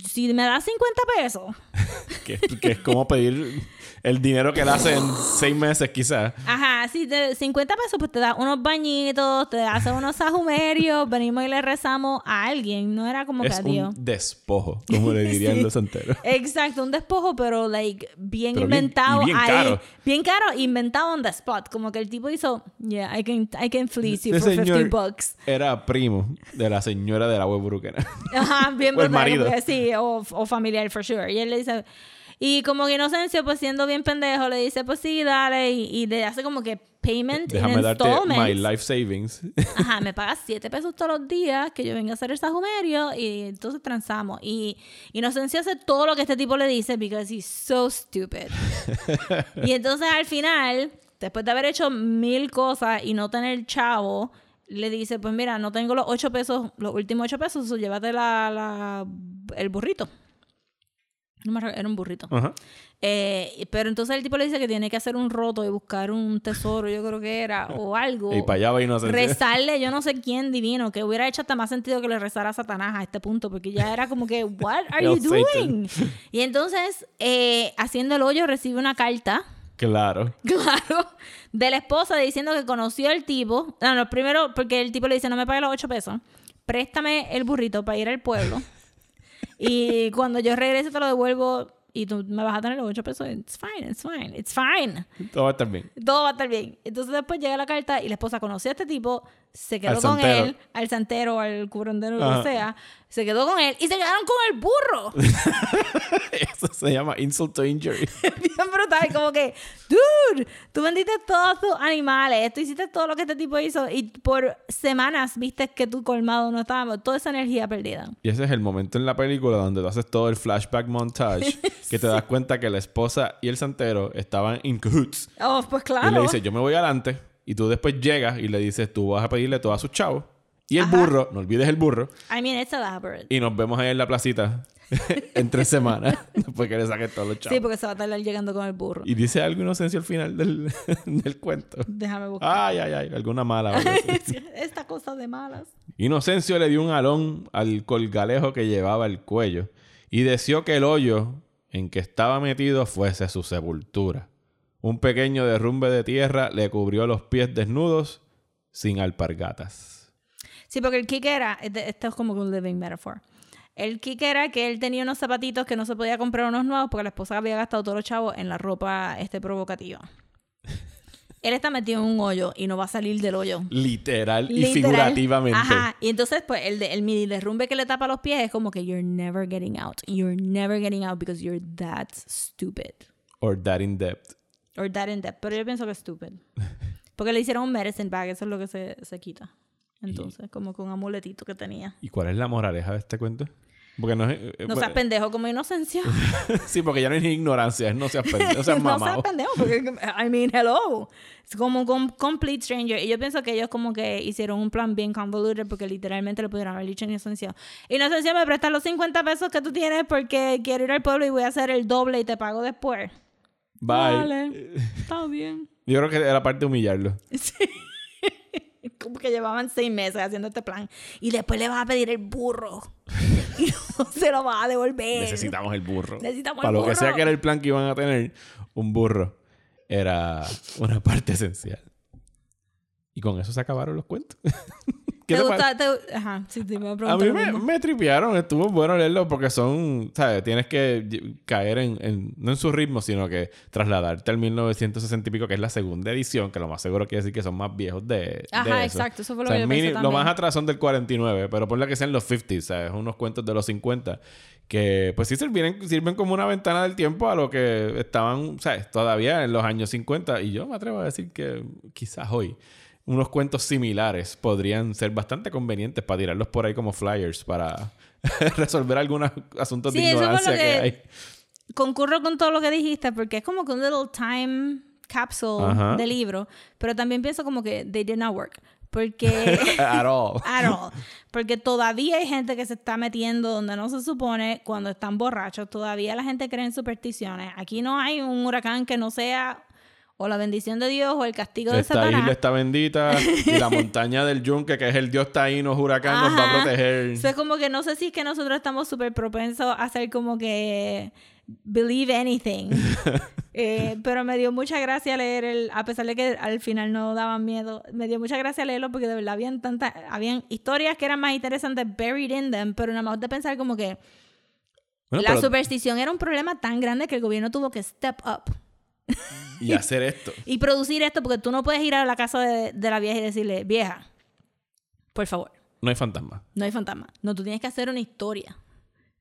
Speaker 2: Si me das 50 pesos,
Speaker 1: Que, que es como pedir el dinero que él hace en seis meses, quizás.
Speaker 2: ajá, si te 50 pesos, pues te da unos bañitos, te hace unos sahumerios, venimos y le rezamos a alguien. No era como que
Speaker 1: Es
Speaker 2: a Dios.
Speaker 1: un despojo, como le dirían
Speaker 2: Sí.
Speaker 1: los santeros.
Speaker 2: Exacto, un despojo, pero like bien
Speaker 1: Pero bien-
Speaker 2: inventado
Speaker 1: y bien
Speaker 2: ahí.
Speaker 1: caro.
Speaker 2: Bien caro, inventado on the spot. Como que el tipo hizo, yeah, I can, I can fleece you
Speaker 1: Ese
Speaker 2: for 50
Speaker 1: señor
Speaker 2: bucks.
Speaker 1: Era primo de la señora de la web bruquera.
Speaker 2: Ajá, bien
Speaker 1: O el marido.
Speaker 2: Sí, o, o familiar, for sure. Y él le dice, y como que Inocencio, pues siendo bien pendejo, le dice, pues sí, dale, y, y le hace como que payment
Speaker 1: Déjame
Speaker 2: in
Speaker 1: darte my life savings.
Speaker 2: Ajá, me pagas 7 pesos todos los días que yo venga a hacer el sajumerio y entonces transamos. Y Inocencio hace todo lo que este tipo le dice because he's so stupid. y entonces al final, después de haber hecho mil cosas y no tener chavo, le dice, pues mira, no tengo los 8 pesos, los últimos 8 pesos, so llévate la, la- el burrito. No era un burrito.
Speaker 1: Ajá.
Speaker 2: Eh, pero entonces el tipo le dice que tiene que hacer un roto y buscar un tesoro, yo creo que era, o algo.
Speaker 1: Y para allá va Inocencia.
Speaker 2: Rezarle, yo no sé quién divino, que hubiera hecho hasta más sentido que le rezara a Satanás a este punto, porque ya era como que, what are you doing? Y entonces, eh, haciendo el hoyo, recibe una carta,
Speaker 1: Claro.
Speaker 2: claro, de la esposa diciendo que conoció al tipo. No, no, primero, porque el tipo le dice, no me pague los ocho pesos, préstame el burrito para ir al pueblo. Y cuando yo regrese te lo devuelvo y tú me vas a tener los 8 pesos. It's fine, it's fine, it's fine.
Speaker 1: Todo va a estar bien.
Speaker 2: Todo va a estar bien. Entonces después llega la carta y la esposa conoció a este tipo, se quedó
Speaker 1: Al
Speaker 2: con
Speaker 1: santero.
Speaker 2: él, al santero, al curandero, lo que sea, se quedó con él y se quedaron con el burro.
Speaker 1: Eso se llama insult to injury.
Speaker 2: Bien brutal, como que, dude, tú vendiste todos tus animales, tú hiciste todo lo que este tipo hizo y por semanas viste que tu colmado no estaba, toda esa energía perdida.
Speaker 1: Y ese es el momento en la película donde tú haces todo el flashback montage que te das cuenta que la esposa y el santero estaban in cahoots.
Speaker 2: Oh, pues claro.
Speaker 1: Y le dice, yo me voy adelante. Y tú después llegas y le dices, tú vas a pedirle todo a sus chavos. Y el burro, no olvides el burro.
Speaker 2: I mean, it's elaborate.
Speaker 1: Y nos vemos ahí en la placita en tres semanas. después que le saques todos los chavos.
Speaker 2: Sí, porque se va a tardar llegando con el burro.
Speaker 1: Y dice algo inocencia al final del, del cuento.
Speaker 2: Déjame buscar.
Speaker 1: Ay, ay, ay, alguna mala.
Speaker 2: Esta cosa de malas.
Speaker 1: Inocencio le dio un alón al colgalejo que llevaba el cuello y deseó que el hoyo en que estaba metido fuese su sepultura. Un pequeño derrumbe de tierra le cubrió los pies desnudos sin alpargatas.
Speaker 2: Sí, porque el kick era, este- esto es como un living metaphor. El kick era que él tenía unos zapatitos que no se podía comprar unos nuevos porque la esposa había gastado todos los chavos en la ropa este provocativa. Él está metido en un hoyo y no va a salir del hoyo.
Speaker 1: Literal y
Speaker 2: Literal.
Speaker 1: figurativamente.
Speaker 2: Ajá. Y entonces, pues, el, de- el mini derrumbe que le tapa los pies es como que you're never getting out. You're never getting out because you're that stupid.
Speaker 1: Or that in depth.
Speaker 2: Or that in depth. Pero yo pienso que es stupid. Porque le hicieron un medicine bag, eso es lo que se, se quita. Entonces, como con un amuletito que tenía.
Speaker 1: ¿Y cuál es la moraleja de este cuento? Porque no eh,
Speaker 2: No
Speaker 1: bueno,
Speaker 2: seas pendejo como inocencia.
Speaker 1: sí, porque ya no es ignorancia, es no seas pendejo, no seas
Speaker 2: no seas pendejo, porque, I mean, hello. Es como un complete stranger. Y yo pienso que ellos como que hicieron un plan bien convoluted porque literalmente le pudieron haber dicho a Inocencia. Inocencia, me prestas los 50 pesos que tú tienes porque quiero ir al pueblo y voy a hacer el doble y te pago después.
Speaker 1: Bye.
Speaker 2: Vale, está bien.
Speaker 1: Yo creo que era parte de humillarlo.
Speaker 2: Como que llevaban seis meses haciendo este plan. Y después le vas a pedir el burro. y no se lo vas a devolver.
Speaker 1: Necesitamos el burro.
Speaker 2: Necesitamos
Speaker 1: Para
Speaker 2: el
Speaker 1: lo que
Speaker 2: burro.
Speaker 1: sea que era el plan que iban a tener, un burro era una parte esencial. Y con eso se acabaron los cuentos. ¿Qué
Speaker 2: ¿Te
Speaker 1: te
Speaker 2: gusta? te- Ajá, sí, sí, me
Speaker 1: A
Speaker 2: pregunto
Speaker 1: mí me, me tripearon, estuvo bueno leerlo porque son, ¿sabes? Tienes que caer en, en- no en su ritmo, sino que trasladarte al 1960 y pico, que es la segunda edición, que lo más seguro quiere decir que son más viejos de, de
Speaker 2: Ajá,
Speaker 1: eso.
Speaker 2: exacto, eso fue lo
Speaker 1: O sea,
Speaker 2: que yo
Speaker 1: mini-
Speaker 2: pensé
Speaker 1: Lo más atrás son del 49, pero ponle que sean los 50, ¿sabes? Unos cuentos de los 50 que pues sí sirven, sirven como una ventana del tiempo a lo que estaban, ¿sabes? Todavía en los años 50 y yo me atrevo a decir que quizás hoy unos cuentos similares podrían ser bastante convenientes para tirarlos por ahí como flyers para resolver algunos asuntos
Speaker 2: Sí,
Speaker 1: de ignorancia que...
Speaker 2: que-
Speaker 1: hay.
Speaker 2: concurro con todo lo que dijiste porque es como que un little time capsule
Speaker 1: Ajá.
Speaker 2: de libro, pero también pienso como que they did not work. Porque.
Speaker 1: At all.
Speaker 2: At all. Porque todavía hay gente que se está metiendo donde no se supone cuando están borrachos. Todavía la gente cree en supersticiones. Aquí no hay un huracán que no sea o la bendición de Dios o el castigo de
Speaker 1: Esta
Speaker 2: Satanás.
Speaker 1: isla está bendita y la montaña del yunque, que es el dios taíno huracán, nos va a
Speaker 2: Ajá.
Speaker 1: proteger.
Speaker 2: Eso es como que no sé si es que nosotros estamos súper propensos a hacer como que believe anything. Eh, pero me dio mucha gracia leer el, a pesar de que al final no daban miedo, me dio mucha gracia leerlo porque de verdad habían tantas, habían historias que eran más interesantes buried in them, pero nada más de pensar como que
Speaker 1: Bueno,
Speaker 2: la
Speaker 1: pero-
Speaker 2: superstición era un problema tan grande que el gobierno tuvo que step up
Speaker 1: y hacer esto.
Speaker 2: y producir esto porque tú no puedes ir a la casa de, de la vieja y decirle, vieja, por favor,
Speaker 1: No hay fantasma.
Speaker 2: no hay fantasma. No, tú tienes que hacer una historia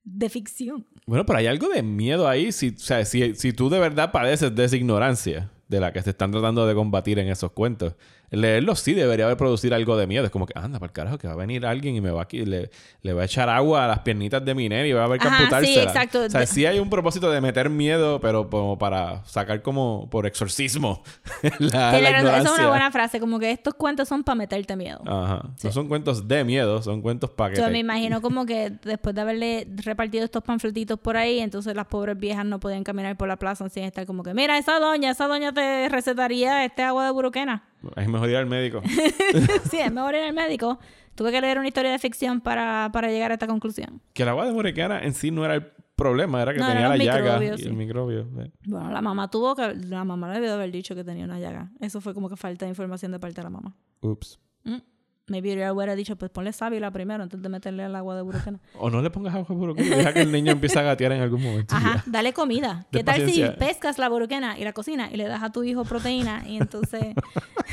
Speaker 2: de ficción.
Speaker 1: Bueno, pero hay algo de miedo ahí. Si, o sea, si, si tú de verdad padeces de esa ignorancia de la que se están tratando de combatir en esos cuentos, leerlo sí debería haber producir algo de miedo. Es como que, anda, para el carajo, que va a venir alguien y me va aquí, le, le va a echar agua a las piernitas de Miner y va a haber que
Speaker 2: Ajá, sí,
Speaker 1: amputársela.
Speaker 2: exacto.
Speaker 1: O sea, sí hay un propósito de meter miedo, pero como para sacar como por exorcismo la,
Speaker 2: Tiene
Speaker 1: la
Speaker 2: Esa es una buena frase, como que estos cuentos son para meterte miedo.
Speaker 1: Ajá. No son cuentos de miedo, son cuentos para que
Speaker 2: Yo
Speaker 1: te-
Speaker 2: me imagino como que después de haberle repartido estos panfletitos por ahí, entonces las pobres viejas no podían caminar por la plaza sin estar como que, mira, esa doña, esa doña te recetaría este agua de buruquena.
Speaker 1: Es mejor ir al médico.
Speaker 2: sí, es mejor ir al médico. Tuve que leer una historia de ficción para, para llegar a esta conclusión.
Speaker 1: que el agua de Morecana en sí no era el problema, era que
Speaker 2: No,
Speaker 1: tenía la llaga y
Speaker 2: sí.
Speaker 1: el microbio. eh.
Speaker 2: Bueno, la mamá tuvo que... La mamá le debió haber dicho que tenía una llaga. Eso fue como que falta de información de parte de la mamá.
Speaker 1: Ups.
Speaker 2: Mm. Maybe hubiera hubiera dicho, pues ponle sábila primero antes de meterle al agua de burucana.
Speaker 1: O no le pongas agua por Deja que el niño empiece a gatear en algún momento.
Speaker 2: Ajá,
Speaker 1: ya.
Speaker 2: dale comida.
Speaker 1: De
Speaker 2: ¿Qué tal si pescas la buruquena y la cocina y le das a tu hijo proteína y entonces...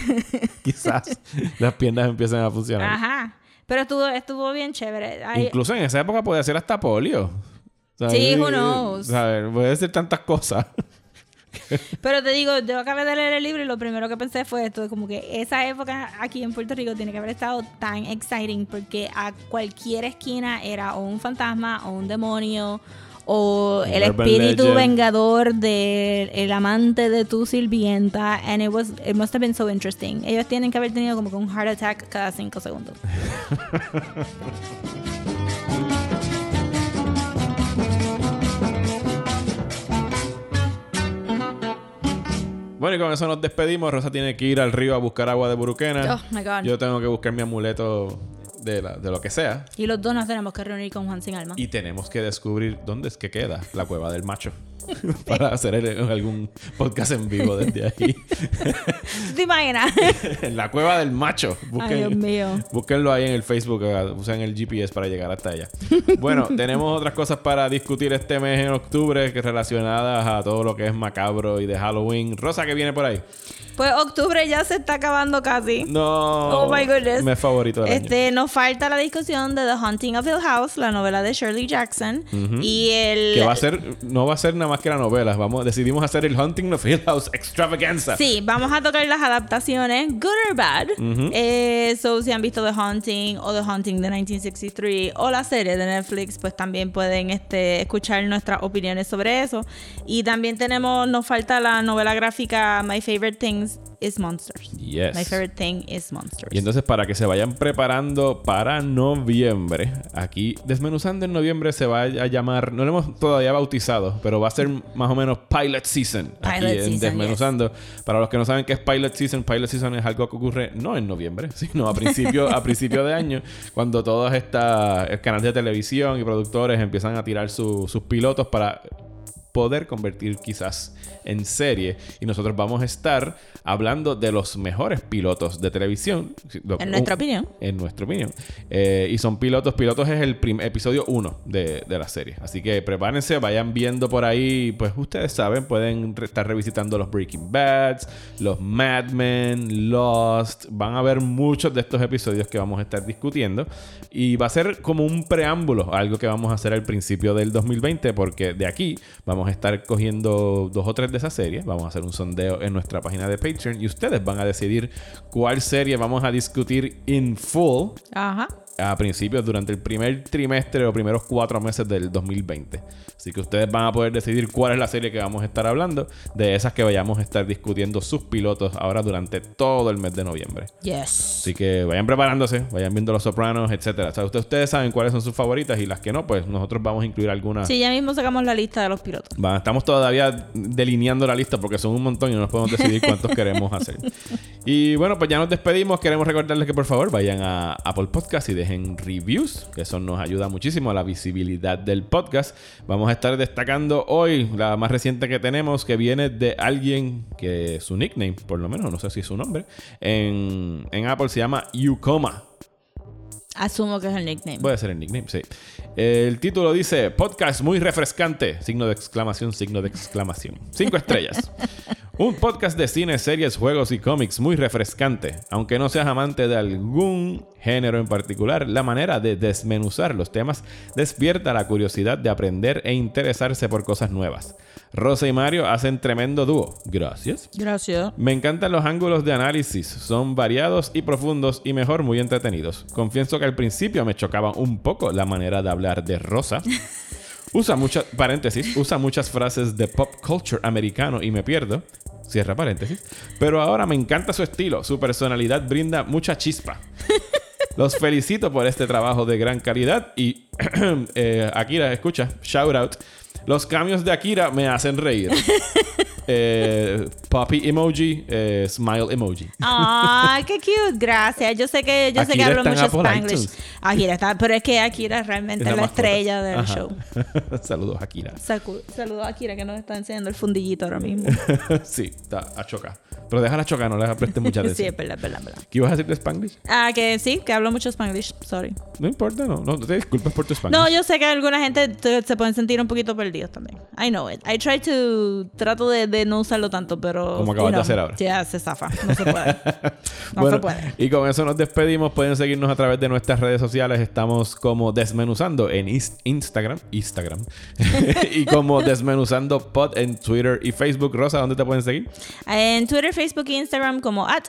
Speaker 1: Quizás las piernas empiecen a funcionar.
Speaker 2: Ajá. Pero estuvo, estuvo bien chévere. Ay,
Speaker 1: Incluso en esa época podía ser hasta polio.
Speaker 2: Sí, who knows?
Speaker 1: ¿sabes? Puede ser tantas cosas.
Speaker 2: Pero te digo, yo acabé de leer el libro y lo primero que pensé fue esto, como que esa época aquí en Puerto Rico tiene que haber estado tan exciting porque a cualquier esquina era o un fantasma o un demonio o el
Speaker 1: urban
Speaker 2: espíritu
Speaker 1: legend.
Speaker 2: vengador del el amante de tu sirvienta and it was it must have been so interesting. Ellos tienen que haber tenido como que un heart attack cada cinco segundos.
Speaker 1: Bueno, y con eso nos despedimos. Rosa tiene que ir al río a buscar agua de buruquena.
Speaker 2: Oh, my God.
Speaker 1: Yo tengo que buscar mi amuleto de, la- de lo que sea.
Speaker 2: Y los dos nos tenemos que reunir con Juan Sin Alma.
Speaker 1: Y tenemos que descubrir dónde es que queda la cueva del macho. Para hacer el- algún podcast en vivo desde ahí.
Speaker 2: ¿Tú te imaginas?
Speaker 1: en la cueva del macho.
Speaker 2: Ay, Dios mío.
Speaker 1: Búsquenlo ahí en el Facebook. eh, Usen el GPS para llegar hasta allá. Bueno, tenemos otras cosas para discutir este mes en octubre que relacionadas a todo lo que es macabro y de Halloween. Rosa, ¿qué viene por ahí?
Speaker 2: Pues octubre ya se está acabando casi.
Speaker 1: No.
Speaker 2: Oh my goodness.
Speaker 1: Mes favorito del año.
Speaker 2: Este, nos falta la discusión de The Haunting of Hill House, la novela de Shirley Jackson. Y el.
Speaker 1: Que va a ser, no va a ser nada más que la novela. Vamos, decidimos hacer el Hunting of Hill House Extravaganza.
Speaker 2: Sí, vamos a tocar las adaptaciones, good or bad. Eh, so, si han visto The Haunting o The Haunting de 1963 o la serie de Netflix, pues también pueden este, escuchar nuestras opiniones sobre eso. Y también tenemos, nos falta la novela gráfica My Favorite Things is Monsters.
Speaker 1: Yes.
Speaker 2: My Favorite Thing is Monsters.
Speaker 1: Y entonces para que se vayan preparando para noviembre, aquí Desmenuzando en noviembre se va a llamar, no lo hemos todavía bautizado, pero va a ser más o menos Pilot Season. aquí en Desmenuzando. Para los que no saben qué es Pilot Season, Pilot Season es algo que ocurre no en noviembre, sino a principio, a principio de año, cuando todos estas canales de televisión y productores empiezan a tirar su- sus pilotos para poder convertir quizás en serie. Y nosotros vamos a estar hablando de los mejores pilotos de televisión.
Speaker 2: En nuestra opinión.
Speaker 1: en nuestra opinión. Eh, y son pilotos. Pilotos es el episodio 1 de, de la serie. Así que prepárense vayan viendo por ahí. Pues ustedes saben pueden re- estar revisitando los Breaking Bads los Mad Men Lost. Van a ver muchos de estos episodios que vamos a estar discutiendo. Y va a ser como un preámbulo a algo que vamos a hacer al principio del 2020 porque de aquí vamos a estar cogiendo dos o tres de esas series vamos a hacer un sondeo en nuestra página de Patreon y ustedes van a decidir cuál serie vamos a discutir in full
Speaker 2: Ajá.
Speaker 1: A principios durante el primer trimestre o primeros cuatro meses del 2020. Así que ustedes van a poder decidir cuál es la serie que vamos a estar hablando, de esas que vayamos a estar discutiendo sus pilotos ahora durante todo el mes de noviembre.
Speaker 2: Yes.
Speaker 1: Así que vayan preparándose, vayan viendo Los Sopranos, etcétera. O sea, ustedes, ustedes saben cuáles son sus favoritas y las que no, pues nosotros vamos a incluir algunas.
Speaker 2: Sí, ya mismo sacamos la lista de los pilotos.
Speaker 1: Estamos todavía delineando la lista porque son un montón y no nos podemos decidir cuántos queremos hacer. Y bueno, pues ya nos despedimos. Queremos recordarles que por favor vayan a Apple Podcast y dejen reviews, que eso nos ayuda muchísimo a la visibilidad del podcast. Vamos a estar destacando hoy la más reciente que tenemos, que viene de alguien que su nickname, por lo menos, no sé si es su nombre, en, en Apple se llama Yukoma.
Speaker 2: Asumo que es el nickname.
Speaker 1: Puede ser el nickname, sí. El título dice: Podcast muy refrescante. Signo de exclamación, signo de exclamación. Cinco estrellas. Un podcast de cine, series, juegos y cómics muy refrescante. Aunque no seas amante de algún género en particular, la manera de desmenuzar los temas despierta la curiosidad de aprender e interesarse por cosas nuevas. Rosa y Mario hacen tremendo dúo. Gracias.
Speaker 2: Gracias.
Speaker 1: Me encantan los ángulos de análisis, son variados y profundos y mejor muy entretenidos. Confieso que al principio me chocaba un poco la manera de hablar de Rosa. Usa muchas, paréntesis, usa muchas frases de pop culture americano y me pierdo. Cierra paréntesis. Pero ahora me encanta su estilo, su personalidad brinda mucha chispa. Los felicito por este trabajo de gran calidad y eh, Akira, escucha, shout out. Los cambios de Akira me hacen reír. Eh, puppy emoji, eh, smile emoji.
Speaker 2: Ay, qué cute, gracias. Yo sé que yo sé que hablo mucho Spanglish. Akira está, pero es que Akira es realmente
Speaker 1: Es
Speaker 2: la,
Speaker 1: mascota.
Speaker 2: estrella del
Speaker 1: Ajá.
Speaker 2: show.
Speaker 1: Saludos, Akira.
Speaker 2: Sacu- Saludos a Akira que nos está enseñando el fundillito ahora mismo.
Speaker 1: sí, está a chocar. Pero déjala chocar, no le prestes mucha
Speaker 2: Sí,
Speaker 1: atención.
Speaker 2: es verdad, es verdad, es verdad.
Speaker 1: ¿Qué ibas a decir de Spanglish?
Speaker 2: Ah, que sí, que hablo mucho Spanglish. Sorry.
Speaker 1: No importa, no. No te disculpes por tu Spanglish.
Speaker 2: No, yo sé que alguna gente te- se pueden sentir un poquito perdidos también. I know it. I try to... Trato de, de no usarlo tanto, pero...
Speaker 1: Como
Speaker 2: you
Speaker 1: acabas de hacer ahora.
Speaker 2: Ya, se zafa. No se puede. No
Speaker 1: Bueno,
Speaker 2: se puede.
Speaker 1: Y con eso nos despedimos. Pueden seguirnos a través de nuestras redes sociales. Estamos como Desmenuzando en Instagram. Instagram. y como Desmenuzando Pod en Twitter y Facebook. Rosa, ¿dónde te pueden seguir?
Speaker 2: En Twitter, Facebook e Instagram como at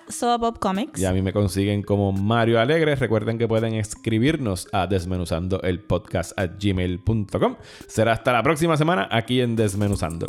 Speaker 2: Comics.
Speaker 1: Y a mí me consiguen como Mario Alegre. Recuerden que pueden escribirnos a desmenuzando el podcast a gmail.com. Será hasta la semana aquí en Desmenuzando.